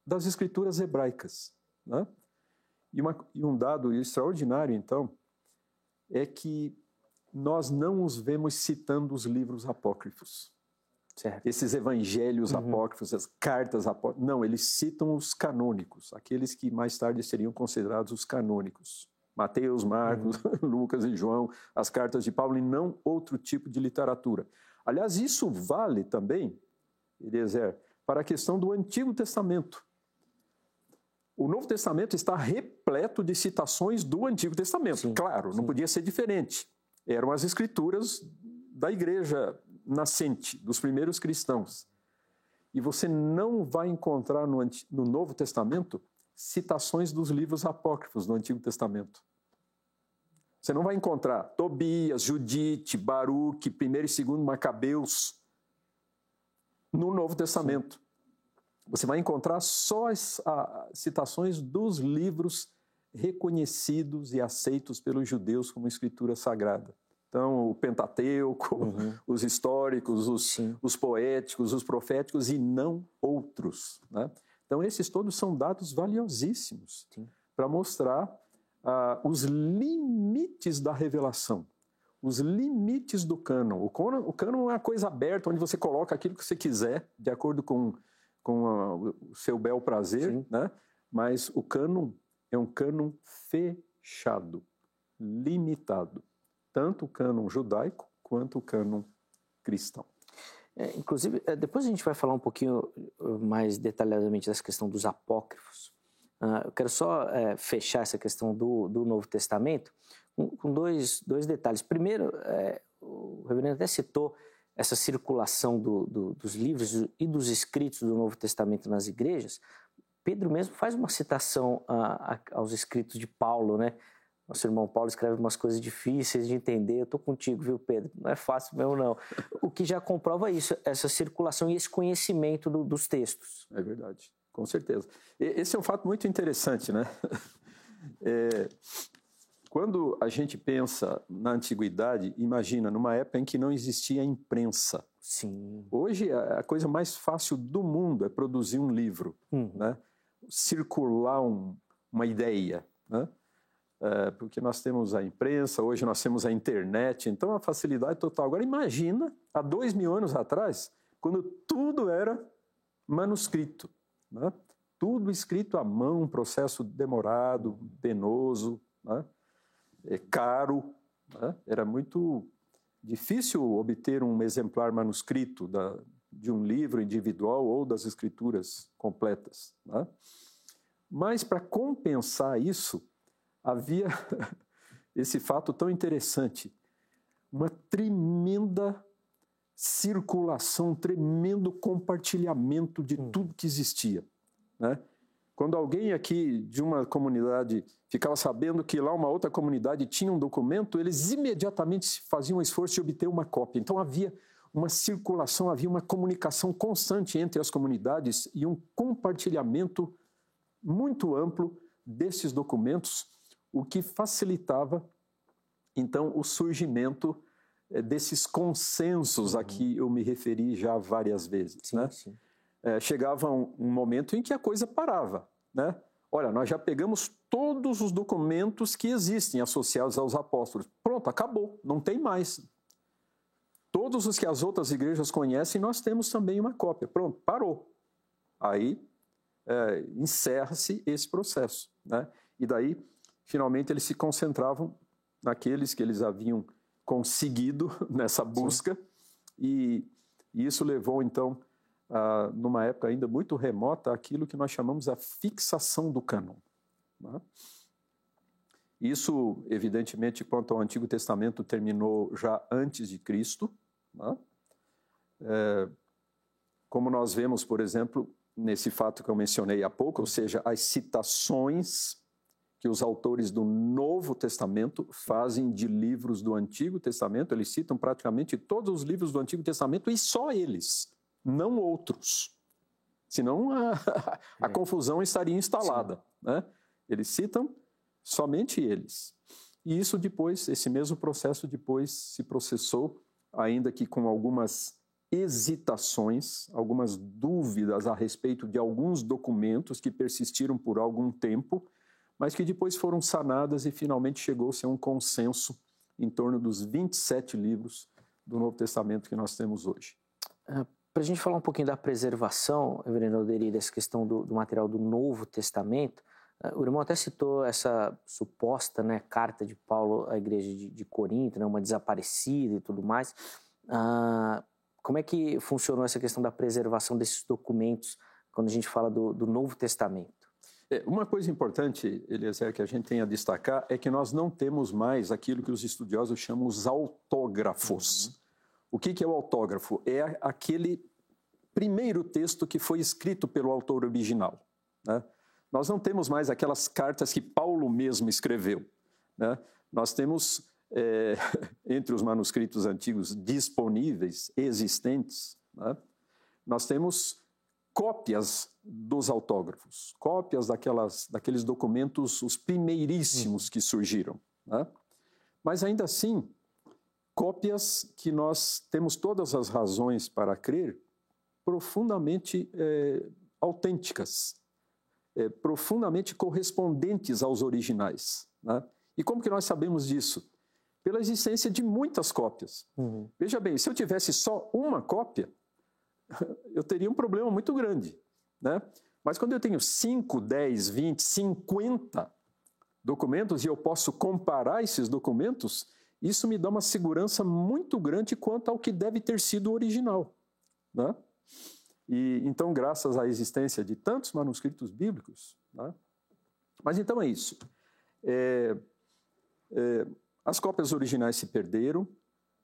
das escrituras hebraicas. Né? E, uma, e um dado extraordinário, então, é que nós não os vemos citando os livros apócrifos. Certo. Esses evangelhos uhum. apócrifos, as cartas apócrifas. Não, eles citam os canônicos, aqueles que mais tarde seriam considerados os canônicos. Mateus, Marcos, uhum. Lucas e João, as cartas de Paulo, e não outro tipo de literatura. Aliás, isso vale também, Eliezer, para a questão do Antigo Testamento. O Novo Testamento está repleto de citações do Antigo Testamento. Sim, claro, sim. não podia ser diferente. Eram as escrituras da igreja nascente, dos primeiros cristãos. E você não vai encontrar no, no Novo Testamento citações dos livros apócrifos do Antigo Testamento. Você não vai encontrar Tobias, Judite, Baruque, 1 e 2 Macabeus no Novo Testamento. Você vai encontrar só as a, citações dos livros reconhecidos e aceitos pelos judeus como escritura sagrada. Então, o Pentateuco, uhum. os históricos, os, os, poéticos, os proféticos e não outros. Né? Então, esses todos são dados valiosíssimos para mostrar uh, os limites da revelação, os limites do cânon. O cânon. o cânon é uma coisa aberta, onde você coloca aquilo que você quiser, de acordo com com a, o seu bel prazer, né? mas o cânon é um cânon fechado, limitado, tanto o cânon judaico quanto o cânon cristão. É, inclusive, é, depois a gente vai falar um pouquinho uh, mais detalhadamente dessa questão dos apócrifos. Uh, eu quero só é, fechar essa questão do, do Novo Testamento com, com dois, dois detalhes. Primeiro, é, o reverendo até citou essa circulação do, do, dos livros e dos escritos do Novo Testamento nas igrejas, Pedro mesmo faz uma citação a, a, aos escritos de Paulo, né? Nosso irmão Paulo escreve umas coisas difíceis de entender. Eu estou contigo, viu, Pedro? Não é fácil mesmo, não. O que já comprova isso, essa circulação e esse conhecimento do, dos textos. É verdade, com certeza. Esse é um fato muito interessante, né? É, quando a gente pensa na antiguidade, imagina numa época em que não existia imprensa. Sim. Hoje a coisa mais fácil do mundo é produzir um livro, uhum. né? Circular um, uma ideia, né? É, porque nós temos a imprensa, hoje nós temos a internet, então a facilidade total. Agora imagina há dois mil anos atrás, quando tudo era manuscrito, né? tudo escrito à mão, um processo demorado, penoso, né? é, caro, né? era muito difícil obter um exemplar manuscrito da, de um livro individual ou das escrituras completas. Né? Mas, para compensar isso, havia esse fato tão interessante, uma tremenda circulação, um tremendo compartilhamento de hum. tudo que existia. Né? Quando alguém aqui de uma comunidade ficava sabendo que lá uma outra comunidade tinha um documento, eles imediatamente faziam um esforço de obter uma cópia. Então havia uma circulação, havia uma comunicação constante entre as comunidades e um compartilhamento muito amplo desses documentos, o que facilitava então o surgimento eh, desses consensos a que eu me referi já várias vezes. Sim, né? sim é, chegava um, um, momento em que a coisa parava. Né? Olha, nós já pegamos todos os documentos que existem associados aos apóstolos. Pronto, acabou, não tem mais. Todos os que as outras igrejas conhecem, nós temos também uma cópia. Pronto, parou. Aí é, encerra-se esse processo. Né? E daí, finalmente, eles se concentravam naqueles que eles haviam conseguido nessa busca, e, e, isso levou, então, a, numa época ainda muito remota, aquilo que nós chamamos a fixação do cânon. Né? Isso, evidentemente, quanto ao Antigo Testamento, terminou já antes de Cristo. Né? É, como nós vemos, por exemplo, nesse fato que eu mencionei há pouco, ou seja, as citações que os autores do Novo Testamento fazem de livros do Antigo Testamento, eles citam praticamente todos os livros do Antigo Testamento e só eles, não outros. Senão a, a é. confusão estaria instalada. Né? Eles citam somente eles. E isso depois, esse mesmo processo depois se processou, ainda que com algumas hesitações, algumas dúvidas a respeito de alguns documentos que persistiram por algum tempo, mas que depois foram sanadas e finalmente chegou-se a um consenso em torno dos 27 livros do Novo Testamento que nós temos hoje. É, Para a gente falar um pouquinho da preservação, Reverendo Alderi, dessa questão do, do material do Novo Testamento, o irmão até citou essa suposta né, carta de Paulo à igreja de, de Corinto, né, uma desaparecida e tudo mais. Ah, como é que funcionou essa questão da preservação desses documentos quando a gente fala do, do Novo Testamento? É, uma coisa importante, Eliezer, que a gente tem a destacar é que nós não temos mais aquilo que os estudiosos chamam os autógrafos. Uhum. O que, que é o autógrafo? É aquele primeiro texto que foi escrito pelo autor original. Né? Nós não temos mais aquelas cartas que Paulo mesmo escreveu. Né? Nós temos é, entre os manuscritos antigos disponíveis, existentes, né, nós temos cópias dos autógrafos, cópias daquelas, daqueles documentos, os primeiríssimos que surgiram. Né? Mas ainda assim, cópias que nós temos todas as razões para crer profundamente é, autênticas, é, profundamente correspondentes aos originais. Né? E como que nós sabemos disso? pela existência de muitas cópias. Uhum. Veja bem, se eu tivesse só uma cópia, eu teria um problema muito grande. Né? Mas quando eu tenho 5, 10, 20, 50 documentos e eu posso comparar esses documentos, isso me dá uma segurança muito grande quanto ao que deve ter sido o original. Né? E, então, graças à existência de tantos manuscritos bíblicos. Né? Mas então é isso. É, é, as cópias originais se perderam,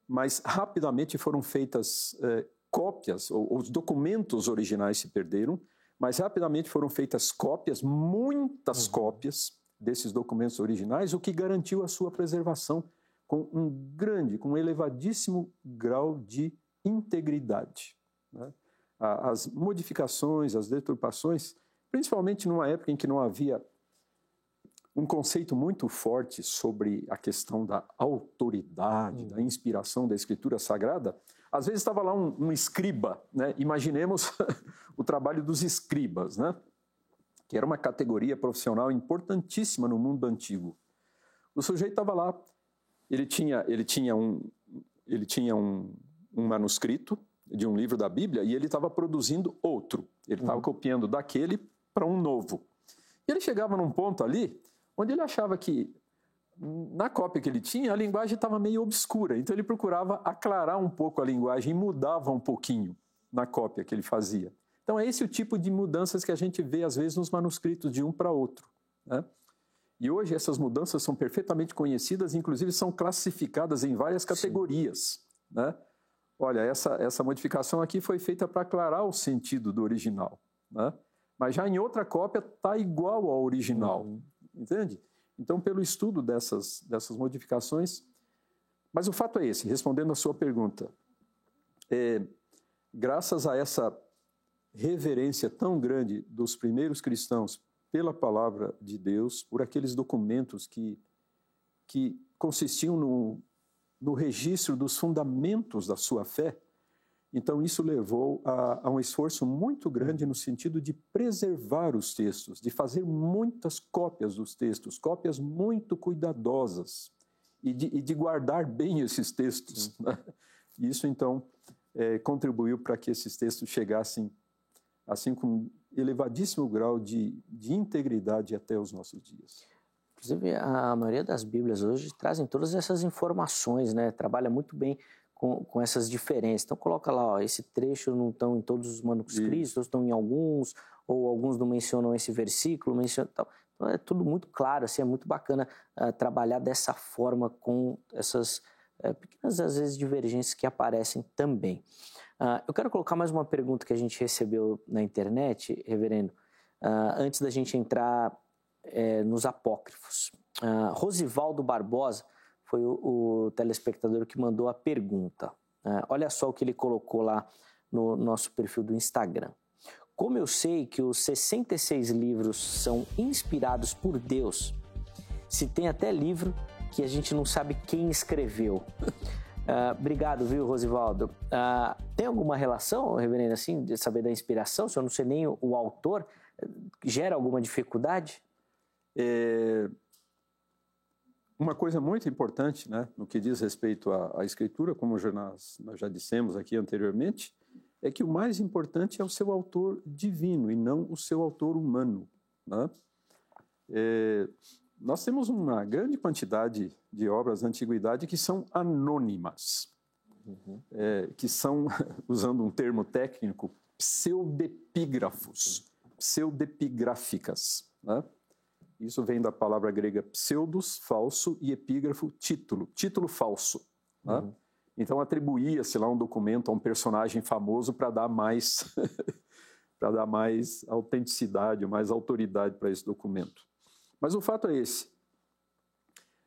mas rapidamente foram feitas é, cópias, ou, os documentos originais se perderam, mas rapidamente foram feitas cópias, muitas uhum. cópias desses documentos originais, o que garantiu a sua preservação com um grande, com um elevadíssimo grau de integridade. Né? As modificações, as deturpações, principalmente numa época em que não havia um conceito muito forte sobre a questão da autoridade, uhum. da inspiração da Escritura Sagrada. Às vezes estava lá um, um escriba, né? imaginemos o trabalho dos escribas, né? que era uma categoria profissional importantíssima no mundo antigo. O sujeito estava lá, ele tinha, ele tinha, um, ele tinha um, um manuscrito de um livro da Bíblia e ele estava produzindo outro. Ele estava uhum. copiando daquele para um novo. E ele chegava num ponto ali onde ele achava que na cópia que ele tinha, a linguagem estava meio obscura, então ele procurava aclarar um pouco a linguagem e mudava um pouquinho na cópia que ele fazia. Então é esse o tipo de mudanças que a gente vê às vezes nos manuscritos de um para outro. Né? E hoje essas mudanças são perfeitamente conhecidas, inclusive são classificadas em várias categorias. Né? Olha, essa, essa modificação aqui foi feita para aclarar o sentido do original. Né? Mas já em outra cópia está igual ao original. Uhum entende? Então, pelo estudo dessas, dessas modificações. Mas o fato é esse, respondendo a sua pergunta, é, graças a essa reverência tão grande dos primeiros cristãos pela palavra de Deus, por aqueles documentos que, que consistiam no, no registro dos fundamentos da sua fé, então, isso levou a, a, um esforço muito grande no sentido de preservar os textos, de fazer muitas cópias dos textos, cópias muito cuidadosas, e de, e de guardar bem esses textos. Né? Isso, então, é, contribuiu para que esses textos chegassem, assim como elevadíssimo grau de, de integridade até os nossos dias. Inclusive, a maioria das Bíblias hoje trazem todas essas informações, né? Trabalha muito bem com, com essas diferenças. Então, coloca lá, ó, esse trecho não estão em todos os manuscritos, estão em alguns, ou alguns não mencionam esse versículo, mencionam tal. Então, é tudo muito claro, assim, é muito bacana uh, trabalhar dessa forma com essas uh, pequenas, às vezes, divergências que aparecem também. Uh, eu quero colocar mais uma pergunta que a gente recebeu na internet, reverendo, antes da gente entrar é, nos apócrifos. Uh, Rosivaldo Barbosa foi o, o, telespectador que mandou a pergunta. Uh, olha só o que ele colocou lá no nosso perfil do Instagram. Como eu sei que os 66 livros são inspirados por Deus, se tem até livro que a gente não sabe quem escreveu. Uh, obrigado, viu, Rosivaldo? Uh, tem alguma relação, reverendo, assim, de saber da inspiração? Se eu não sei nem o, o autor, gera alguma dificuldade? É... Uma coisa muito importante né, no que diz respeito à, à escritura, como já nós, nós, já dissemos aqui anteriormente, é que o mais importante é o seu autor divino e não o seu autor humano. Né? É... Nós temos uma grande quantidade de obras da antiguidade que são anônimas, uhum. é, que são, usando um termo técnico, pseudepígrafos, pseudepigráficas. Né? Isso vem da palavra grega pseudos, falso, e epígrafo, título, título falso. Né? Uhum. Então atribuía-se lá um documento a um personagem famoso para dar mais para dar mais autenticidade, mais autoridade para esse documento. Mas o fato é esse: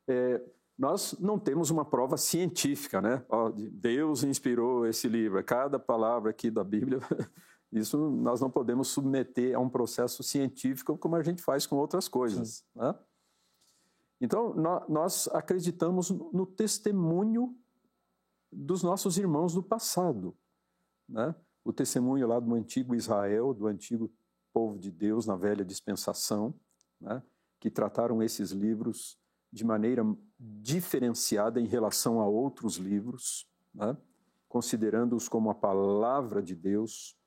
é, nós não temos uma prova científica, né? Ó, Deus inspirou esse livro. Cada palavra aqui da Bíblia Isso nós não podemos submeter a um processo científico como a gente faz com outras coisas. Né? Então, nós acreditamos no testemunho dos nossos irmãos do passado. Né? O testemunho lá do antigo Israel, do antigo povo de Deus na velha dispensação, né? que trataram esses livros de maneira diferenciada em relação a outros livros, né? considerando-os como a palavra de Deus,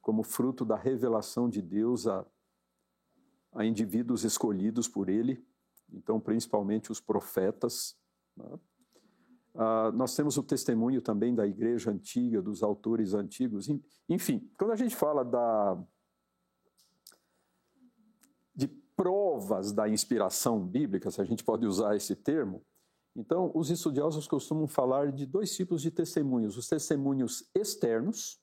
como fruto da revelação de Deus a, a indivíduos escolhidos por Ele, então, principalmente os profetas. Né? Ah, nós temos o testemunho também da igreja antiga, dos autores antigos. Enfim, quando a gente fala da, de provas da inspiração bíblica, se a gente pode usar esse termo, então os estudiosos costumam falar de dois tipos de testemunhos: os testemunhos externos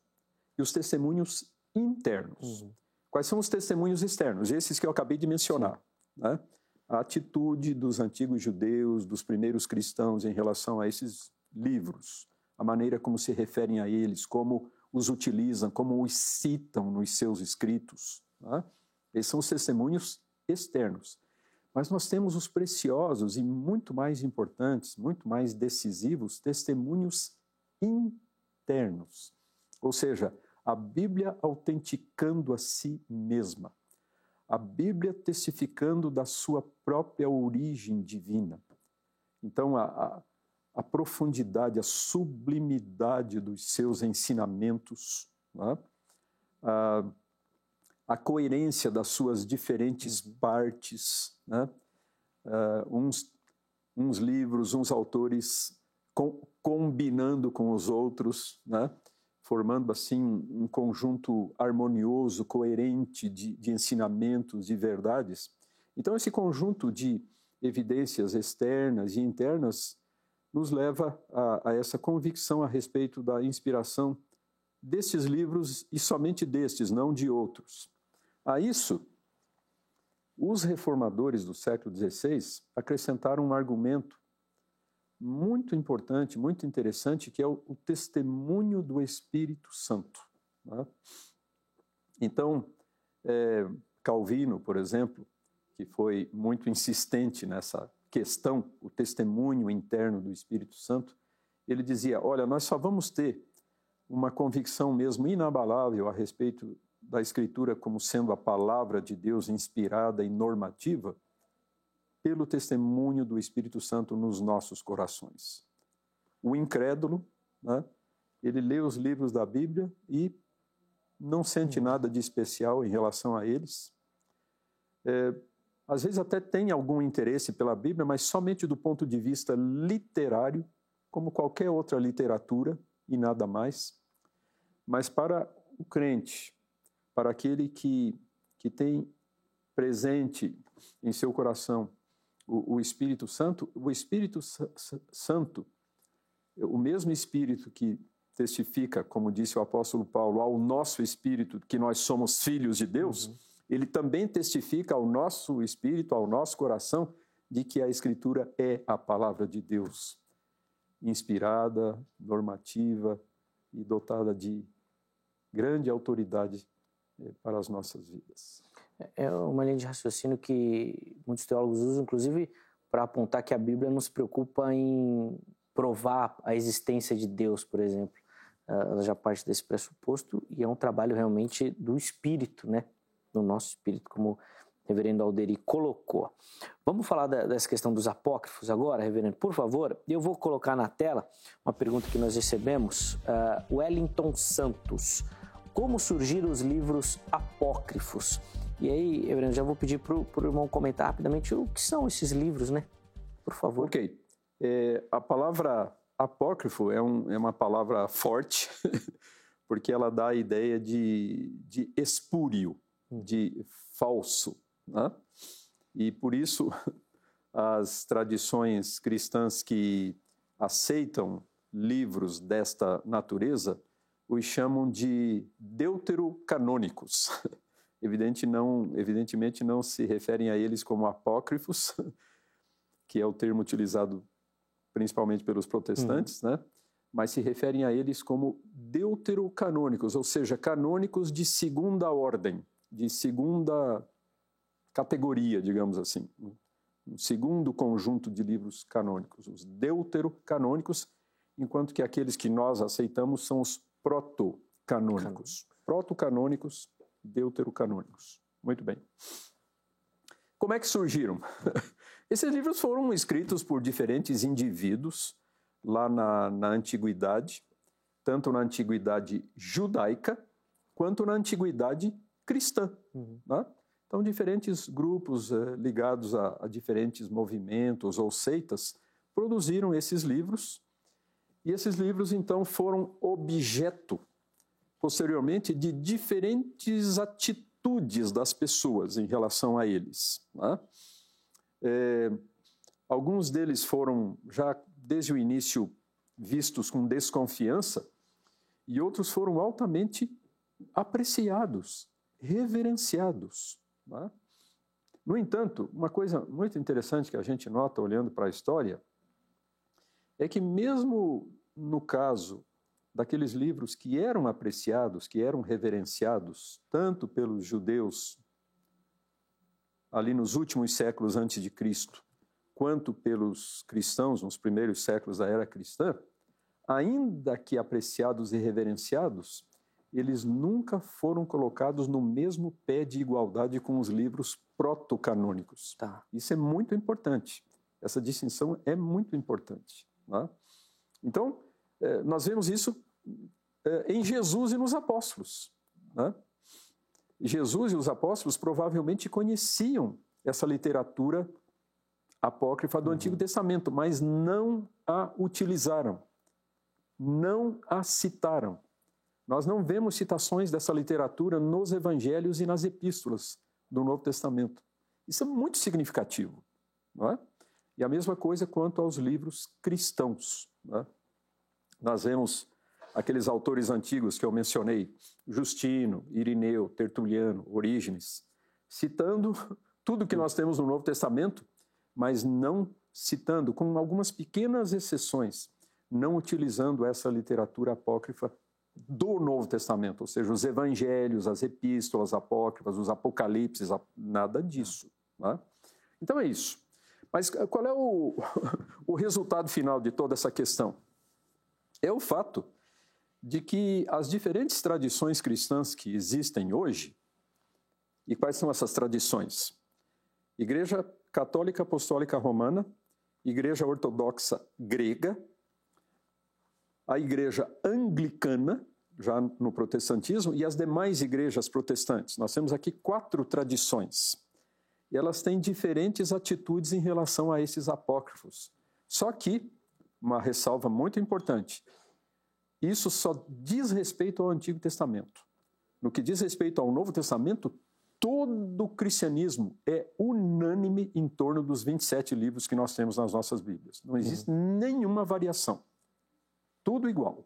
e os testemunhos internos. Uhum. Quais são os testemunhos externos? Esses que eu acabei de mencionar. Né? A atitude dos antigos judeus, dos primeiros cristãos em relação a esses livros, a maneira como se referem a eles, como os utilizam, como os citam nos seus escritos. Né? Esses são os testemunhos externos. Mas nós temos os preciosos e muito mais importantes, muito mais decisivos testemunhos internos. Ou seja, a Bíblia autenticando a si mesma, a Bíblia testificando da sua própria origem divina. Então, a, a, a profundidade, a sublimidade dos seus ensinamentos, né? a, a, coerência das suas diferentes partes, né? uns, uns livros, uns autores com, combinando com os outros, né? Formando assim um conjunto harmonioso, coerente de, de ensinamentos, de verdades. Então, esse conjunto de evidências externas e internas nos leva a, a, essa convicção a respeito da inspiração destes livros e somente destes, não de outros. A isso, os reformadores do século XVI acrescentaram um argumento muito importante, muito interessante, que é o, o testemunho do Espírito Santo. Né? Então, é, Calvino, por exemplo, que foi muito insistente nessa questão, o testemunho interno do Espírito Santo, ele dizia: olha, nós só vamos ter uma convicção mesmo inabalável a respeito da Escritura como sendo a palavra de Deus inspirada e normativa pelo testemunho do Espírito Santo nos nossos corações. O incrédulo, né, ele lê os livros da Bíblia e não sente nada de especial em relação a eles. É, às vezes até tem algum interesse pela Bíblia, mas somente do ponto de vista literário, como qualquer outra literatura e nada mais. Mas para o crente, para aquele que, que tem presente em seu coração o, o Espírito Santo, o Espírito Santo, o mesmo Espírito que testifica, como disse o apóstolo Paulo, ao nosso espírito que nós somos filhos de Deus, uhum ele também testifica ao nosso espírito, ao nosso coração, de que a Escritura é a palavra de Deus, inspirada, normativa e dotada de grande autoridade eh, para as nossas vidas. É, uma linha de raciocínio que muitos teólogos usam, inclusive, para apontar que a Bíblia não se preocupa em provar a existência de Deus, por exemplo. Ela já parte desse pressuposto e é um trabalho realmente do Espírito, né? no nosso espírito, como o reverendo Alderi colocou. Vamos falar da, dessa questão dos apócrifos agora, reverendo, por favor. Eu vou colocar na tela uma pergunta que nós recebemos. Uh, Wellington Santos. Como surgiram os livros apócrifos? E aí, reverendo, já vou pedir para o irmão comentar rapidamente o que são esses livros, né? Por favor. Ok. É, a palavra apócrifo é, um, é uma palavra forte, porque ela dá a ideia de, de espúrio de falso. Né? E por isso, as tradições cristãs que aceitam livros desta natureza os chamam de deuterocanônicos. Evidente não, evidentemente não se referem a eles como apócrifos, que é o termo utilizado principalmente pelos protestantes, uhum. né? mas se referem a eles como deuterocanônicos, ou seja, canônicos de segunda ordem de segunda categoria, digamos assim, um segundo conjunto de livros canônicos, os deuterocanônicos, enquanto que aqueles que nós aceitamos são os protocanônicos. Protocanônicos, deuterocanônicos. Muito bem. Como é que surgiram? Esses livros foram escritos por diferentes indivíduos lá na, na antiguidade, tanto na antiguidade judaica quanto na antiguidade cristã. Uhum. Né? Então, diferentes grupos eh, ligados a, a, diferentes movimentos ou seitas produziram esses livros, e esses livros, então, foram objeto, posteriormente, de diferentes atitudes das pessoas em relação a eles. Né? É, alguns deles foram, já desde o início, vistos com desconfiança, e outros foram altamente apreciados reverenciados. Né? No entanto, uma coisa muito interessante que a gente nota olhando para a história é que, mesmo no caso daqueles livros que eram apreciados, que eram reverenciados, tanto pelos judeus ali nos últimos séculos antes de Cristo, quanto pelos cristãos nos primeiros séculos da era cristã, ainda que apreciados e reverenciados, eles nunca foram colocados no mesmo pé de igualdade com os livros protocanônicos. Tá. Isso é muito importante. Essa distinção é muito importante. Né? Então, é, nós vemos isso em Jesus e nos apóstolos. Né? Jesus e os apóstolos provavelmente conheciam essa literatura apócrifa do uhum. Antigo Testamento, mas não a utilizaram, não a citaram. Nós não vemos citações dessa literatura nos evangelhos e nas epístolas do Novo Testamento. Isso é muito significativo. Não é? E a mesma coisa quanto aos livros cristãos. É? Nós vemos aqueles autores antigos que eu mencionei, Justino, Irineu, Tertuliano, Orígenes, citando tudo que nós temos no Novo Testamento, mas não citando, com algumas pequenas exceções, não utilizando essa literatura apócrifa do Novo Testamento, ou seja, os evangelhos, as epístolas apócrifas, os apocalipses, nada disso. Né? Então é isso. Mas qual é o, o resultado final de toda essa questão? É o fato de que as diferentes tradições cristãs que existem hoje, e quais são essas tradições? Igreja Católica Apostólica Romana, Igreja Ortodoxa Grega, a Igreja Anglicana, já no protestantismo, e as demais igrejas protestantes. Nós temos aqui quatro tradições. E elas têm diferentes atitudes em relação a esses apócrifos. Só que, uma ressalva muito importante, isso só diz respeito ao Antigo Testamento. No que diz respeito ao Novo Testamento, todo o cristianismo é unânime em torno dos 27 livros que nós temos nas nossas Bíblias. Não existe uhum. nenhuma variação. Tudo igual.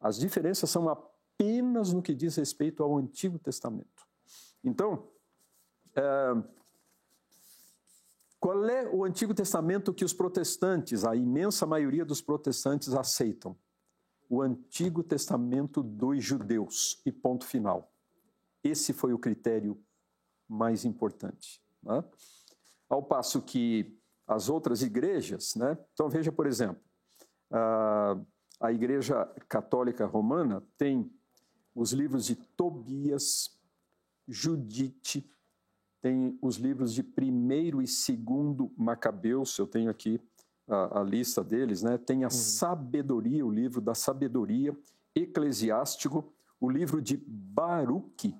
As diferenças são apenas no que diz respeito ao Antigo Testamento. Então, é, qual é o Antigo Testamento que os protestantes, a imensa maioria dos protestantes, aceitam? O Antigo Testamento dos judeus, e ponto final. Esse foi o critério mais importante. Né? Ao passo que as outras igrejas, né? então veja, por exemplo, a, a Igreja Católica Romana tem os livros de Tobias, Judite, tem os livros de primeiro e segundo Macabeus, eu tenho aqui a, a lista deles, né? tem a uhum. Sabedoria, o livro da Sabedoria, Eclesiástico, o livro de Baruque,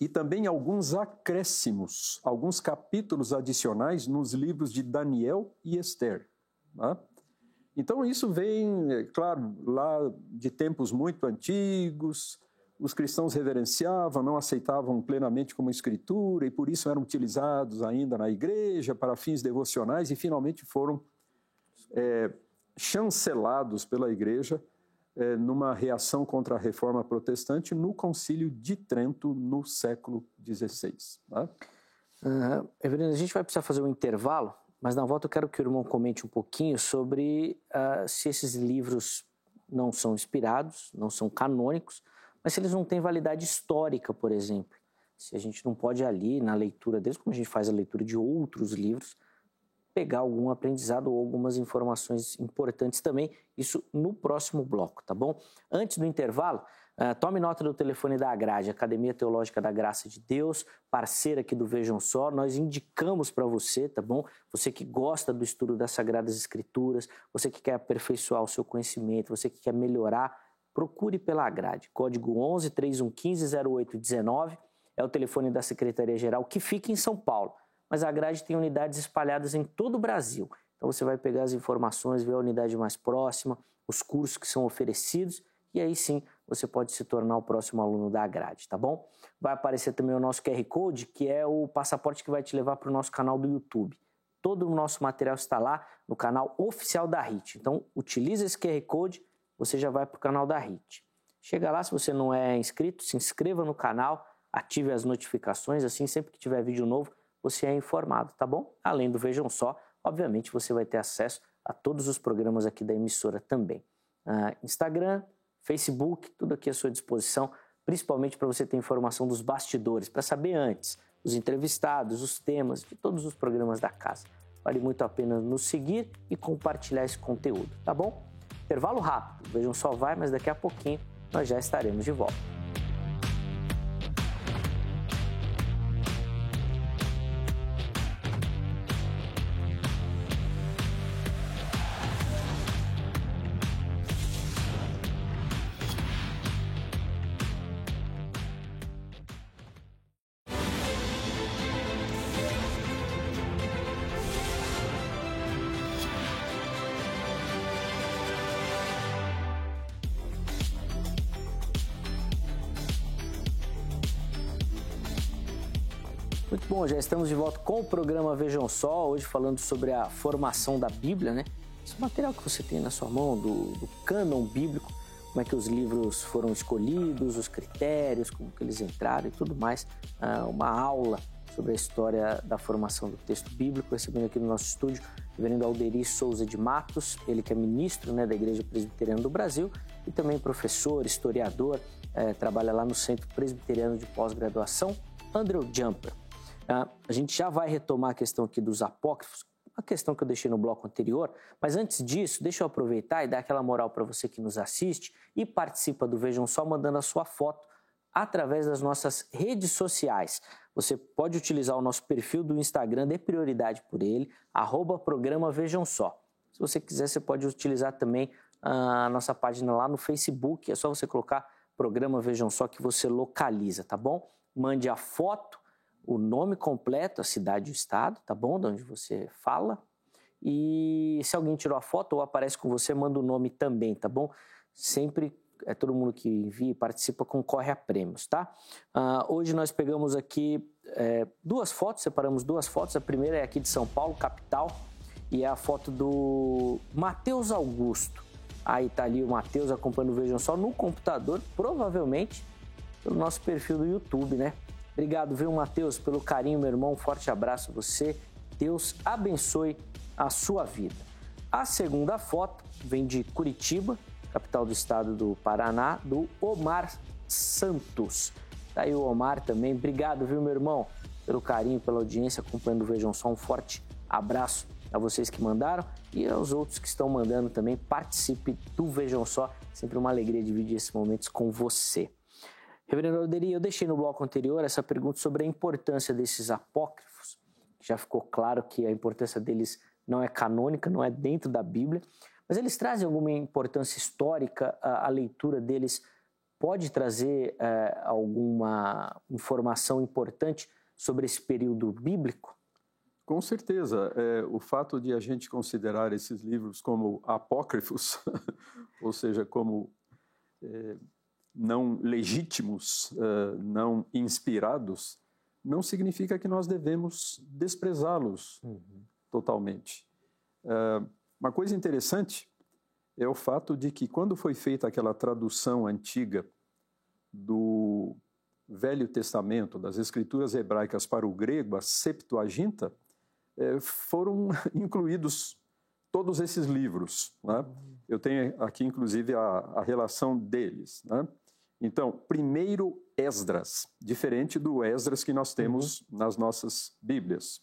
e também alguns acréscimos, alguns capítulos adicionais nos livros de Daniel e Esther. Né? Então, isso vem, é claro, lá de tempos muito antigos, os cristãos reverenciavam, não aceitavam plenamente como escritura e por isso eram utilizados ainda na igreja para fins devocionais e finalmente foram é, chancelados pela igreja é, numa reação contra a reforma protestante no Concílio de Trento no século XVI. Tá? A gente vai precisar fazer um intervalo, mas na volta eu quero que o irmão comente um pouquinho sobre uh, se esses livros não são inspirados, não são canônicos, mas se eles não têm validade histórica, por exemplo. Se a gente não pode ali, na leitura deles, como a gente faz a leitura de outros livros, pegar algum aprendizado ou algumas informações importantes também, isso no próximo bloco, tá bom? Antes do intervalo, uh, tome nota do telefone da Agrade, Academia Teológica da Graça de Deus, parceira aqui do Vejam Só, nós indicamos para você, tá bom? Você que gosta do estudo das Sagradas Escrituras, você que quer aperfeiçoar o seu conhecimento, você que quer melhorar, procure pela Agrade. Código 11 3115 0819 é o telefone da Secretaria Geral que fica em São Paulo mas a grade tem unidades espalhadas em todo o Brasil. Então você vai pegar as informações, ver a unidade mais próxima, os cursos que são oferecidos e aí sim você pode se tornar o próximo aluno da grade, tá bom? Vai aparecer também o nosso QR Code, que é o passaporte que vai te levar para o nosso canal do YouTube. Todo o nosso material está lá no canal oficial da HIT. Então utilize esse QR Code, você já vai para o canal da HIT. Chega lá, se você não é inscrito, se inscreva no canal, ative as notificações, assim sempre que tiver vídeo novo, você é informado, tá bom? Além do Vejam Só, obviamente você vai ter acesso a todos os programas aqui da emissora também. Uh, Instagram, Facebook, tudo aqui à sua disposição, principalmente para você ter informação dos bastidores, para saber antes os entrevistados, os temas de todos os programas da casa. Vale muito a pena nos seguir e compartilhar esse conteúdo, tá bom? Intervalo rápido, vejam só vai, mas daqui a pouquinho nós já estaremos de volta. Já estamos de volta com o programa Vejam Só, hoje falando sobre a formação da Bíblia, né? Esse material que você tem na sua mão, do, do cânon bíblico, como é que os livros foram escolhidos, os critérios, como que eles entraram e tudo mais. Ah, uma aula sobre a história da formação do texto bíblico, recebendo aqui no nosso estúdio o reverendo Alderi Souza de Matos, ele que é ministro né, da Igreja Presbiteriana do Brasil e também professor, historiador, é, trabalha lá no Centro Presbiteriano de Pós-Graduação, Andrew Jumper. Ah, a gente já vai retomar a questão aqui dos apócrifos, a questão que eu deixei no bloco anterior, mas antes disso, deixa eu aproveitar e dar aquela moral para você que nos assiste e participa do Vejam Só mandando a sua foto através das nossas redes sociais. Você pode utilizar o nosso perfil do Instagram, dê prioridade por ele, arroba programa Vejam Só. Se você quiser, você pode utilizar também a nossa página lá no Facebook. É só você colocar programa Vejam Só que você localiza, tá bom? Mande a foto, o nome completo, a cidade e o estado, tá bom? De onde você fala. E se alguém tirou a foto ou aparece com você, manda o nome também, tá bom? Sempre é todo mundo que envia e participa concorre a prêmios, tá? Uh, hoje nós pegamos aqui é, duas fotos, separamos duas fotos. A primeira é aqui de São Paulo, capital, e é a foto do Matheus Augusto. Aí tá ali o Matheus acompanhando o Vejam Só no computador, provavelmente pelo nosso perfil do YouTube, né? Obrigado, viu, Matheus, pelo carinho, meu irmão. Um forte abraço a você. Deus abençoe a sua vida. A segunda foto vem de Curitiba, capital do estado do Paraná, do Omar Santos. Tá aí o Omar também. Obrigado, viu, meu irmão, pelo carinho, pela audiência, acompanhando o Vejam Só. Um forte abraço a vocês que mandaram e aos outros que estão mandando também. Participe do Vejam Só. Sempre uma alegria dividir esses momentos com você. Reverendo Alderi, eu deixei no bloco anterior essa pergunta sobre a importância desses apócrifos. Já ficou claro que a importância deles não é canônica, não é dentro da Bíblia, mas eles trazem alguma importância histórica, a, a leitura deles pode trazer é, alguma informação importante sobre esse período bíblico? Com certeza. É, o fato de a gente considerar esses livros como apócrifos, ou seja, como é, não legítimos, não inspirados, não significa que nós devemos desprezá-los uhum. totalmente. Uma coisa interessante é o fato de que, quando foi feita aquela tradução antiga do Velho Testamento, das Escrituras hebraicas para o grego, a Septuaginta, foram incluídos todos esses livros. Né? Eu tenho aqui, inclusive, a, a relação deles. Né? Então, primeiro Esdras, diferente do Esdras que nós temos uhum. nas nossas Bíblias.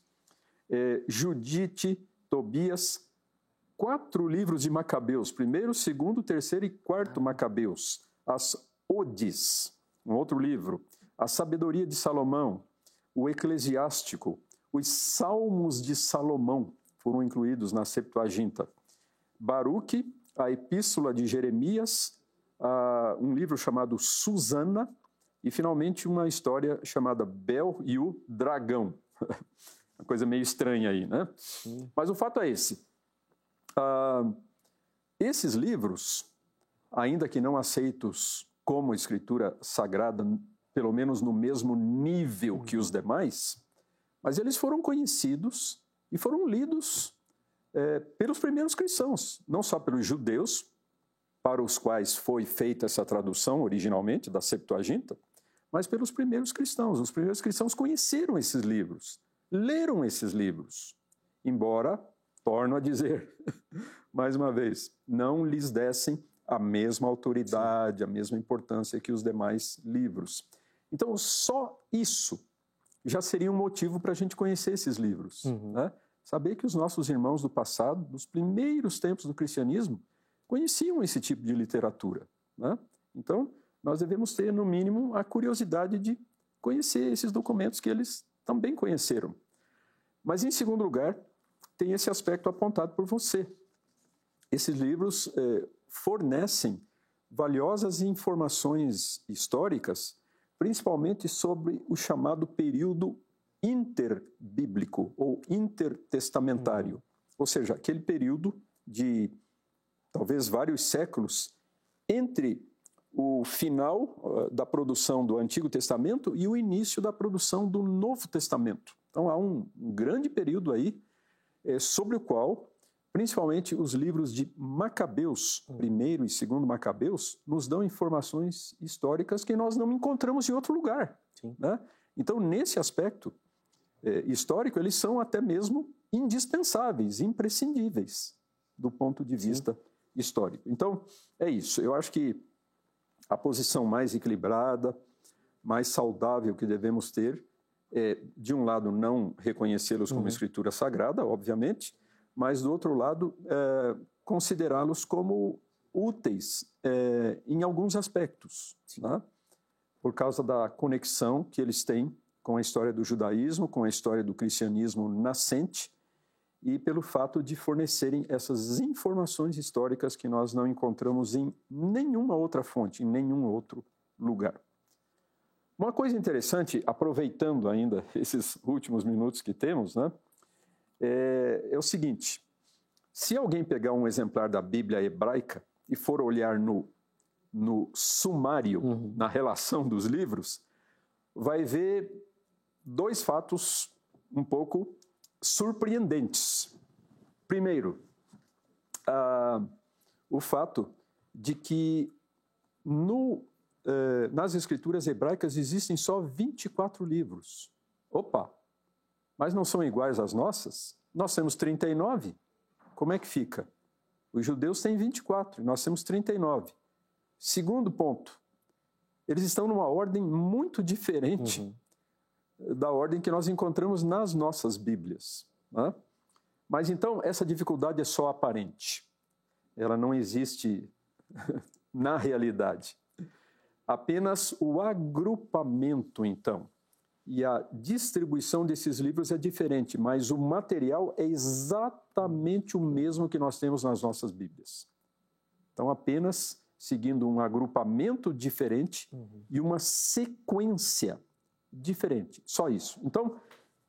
É, Judite, Tobias, quatro livros de Macabeus, primeiro, segundo, terceiro e quarto Macabeus. As Odes, um outro livro. A Sabedoria de Salomão, o Eclesiástico, os Salmos de Salomão foram incluídos na Septuaginta. Baruque, a Epístola de Jeremias, um livro chamado Susana e, finalmente, uma história chamada Bel e o Dragão. uma coisa meio estranha aí, né? Sim. Mas o fato é esse. Uh, esses livros, ainda que não aceitos como escritura sagrada, pelo menos no mesmo nível que os demais, mas eles foram conhecidos e foram lidos é, pelos primeiros cristãos, não só pelos judeus, para os quais foi feita essa tradução originalmente da Septuaginta, mas pelos primeiros cristãos. Os primeiros cristãos conheceram esses livros, leram esses livros, embora, torno a dizer, mais uma vez, não lhes dessem a mesma autoridade, Sim. a mesma importância que os demais livros. Então, só isso já seria um motivo para a gente conhecer esses livros. Uhum. Né? Saber que os nossos irmãos do passado, dos primeiros tempos do cristianismo, conheciam esse tipo de literatura. Né? Então, nós devemos ter, no mínimo, a curiosidade de conhecer esses documentos que eles também conheceram. Mas, em segundo lugar, tem esse aspecto apontado por você. Esses livros eh, fornecem valiosas informações históricas principalmente sobre o chamado período interbíblico ou intertestamentário, uhum. ou seja, aquele período de talvez vários séculos entre o final uh, da produção do Antigo Testamento e o início da produção do Novo Testamento. Então há um, grande período aí é, sobre o qual Principalmente os livros de Macabeus, primeiro e segundo Macabeus, nos dão informações históricas que nós não encontramos em outro lugar. Né? Então, nesse aspecto é, histórico, eles são até mesmo indispensáveis, imprescindíveis do ponto de vista Sim. Histórico. Então, é isso. Eu acho que a posição mais equilibrada, mais saudável que devemos ter é, de um lado, não reconhecê-los como uhum. escritura sagrada, obviamente, mas, do outro lado, é, considerá-los como úteis é, em alguns aspectos, né? por causa da conexão que eles têm com a história do judaísmo, com a história do cristianismo nascente e pelo fato de fornecerem essas informações históricas que nós não encontramos em nenhuma outra fonte, em nenhum outro lugar. Uma coisa interessante, aproveitando ainda esses últimos minutos que temos, né, é, é o seguinte: se alguém pegar um exemplar da Bíblia hebraica e for olhar no, no sumário, uhum. na relação dos livros, vai ver dois fatos um pouco surpreendentes. Primeiro, uh, o fato de que no, uh, nas escrituras hebraicas existem só 24 livros. Opa! Mas não são iguais às nossas? Nós temos 39. Como é que fica? Os judeus têm 24 e nós temos 39. Segundo ponto, eles estão numa ordem muito diferente uhum da ordem que nós encontramos nas nossas Bíblias. Né? Mas então, essa dificuldade é só aparente. Ela não existe na realidade. Apenas o agrupamento, então, e a distribuição desses livros é diferente, mas o material é exatamente o mesmo que nós temos nas nossas Bíblias. Então, apenas seguindo um agrupamento diferente uhum. e uma sequência diferente. Só isso. Então,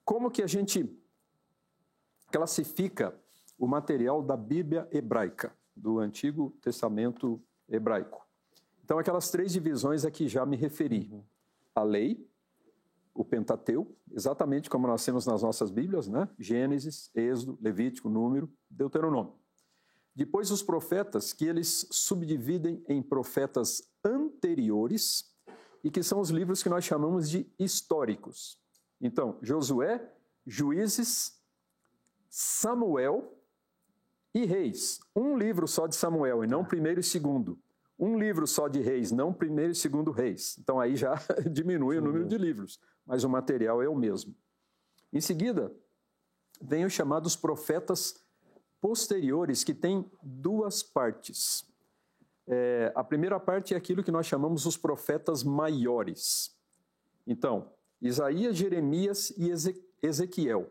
como que a gente classifica o material da Bíblia hebraica, do Antigo Testamento hebraico? Então, aquelas três divisões a que já me referi: a lei, o Pentateuco, exatamente como nós temos nas nossas Bíblias, né? Gênesis, Êxodo, Levítico, Número, Deuteronômio. Depois, os profetas, que eles subdividem em profetas anteriores e que são os livros que nós chamamos de históricos. Então, Josué, Juízes, Samuel e Reis. Um livro só de Samuel e não primeiro e segundo. Um livro só de Reis, não primeiro e segundo Reis. Então aí já diminui Sim. o número de livros, mas o material é o mesmo. Em seguida, vem os chamados profetas posteriores, que têm duas partes. É, a primeira parte é aquilo que nós chamamos os profetas maiores. Então, Isaías, Jeremias e Ezequiel.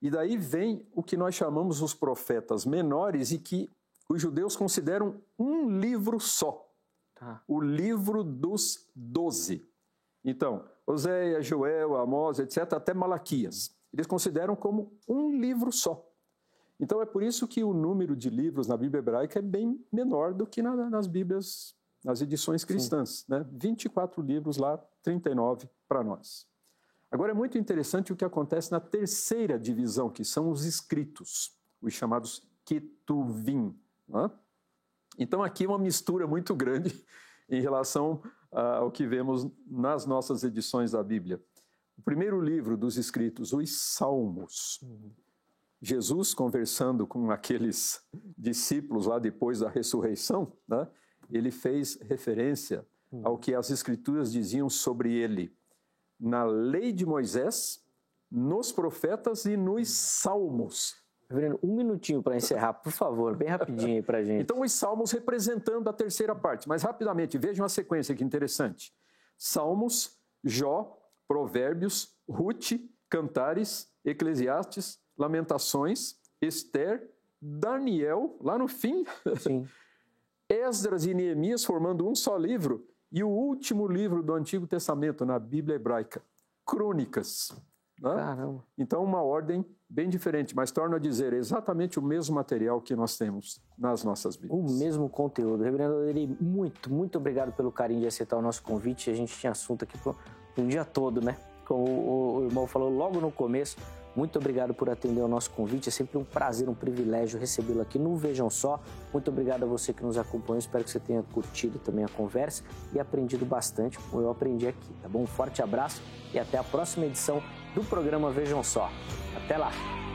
E daí vem o que nós chamamos os profetas menores e que os judeus consideram um livro só. Tá. O livro dos doze. Então, Oséias, Joel, Amós, etc., até Malaquias. Eles consideram como um livro só. Então é por isso que o número de livros na Bíblia hebraica é bem menor do que na, nas Bíblias, nas edições cristãs. Né? 24 livros lá, 39 para nós. Agora é muito interessante o que acontece na terceira divisão, que são os escritos, os chamados Ketuvim. Né? Então aqui é uma mistura muito grande em relação ao que vemos nas nossas edições da Bíblia. O primeiro livro dos escritos, os Salmos. Uhum. Jesus conversando com aqueles discípulos lá depois da ressurreição, né, ele fez referência hum. ao que as escrituras diziam sobre ele na lei de Moisés, nos profetas e nos salmos. Reverendo, um minutinho para encerrar, por favor, bem rapidinho aí para gente. Então, os salmos representando a terceira parte, mas rapidamente, vejam a sequência que interessante. Salmos, Jó, Provérbios, Ruth, Cantares, Eclesiastes, Lamentações, Esther, Daniel, lá no fim, Esdras e Neemias formando um só livro, e o último livro do Antigo Testamento na Bíblia hebraica, Crônicas. Né? Então, uma ordem bem diferente, mas torno a dizer, exatamente o mesmo material que nós temos nas nossas Bíblias. O mesmo conteúdo. Reverendo Leri, muito, muito obrigado pelo carinho de aceitar o nosso convite. A gente tinha assunto aqui para o dia todo, né? Como o irmão falou logo no começo, muito obrigado por atender ao nosso convite. É sempre um prazer, um privilégio recebê-lo aqui no Vejam Só. Muito obrigado a você que nos acompanhou. Espero que você tenha curtido também a conversa e aprendido bastante, como eu aprendi aqui, tá bom? Um forte abraço e até a próxima edição do programa Vejam Só. Até lá!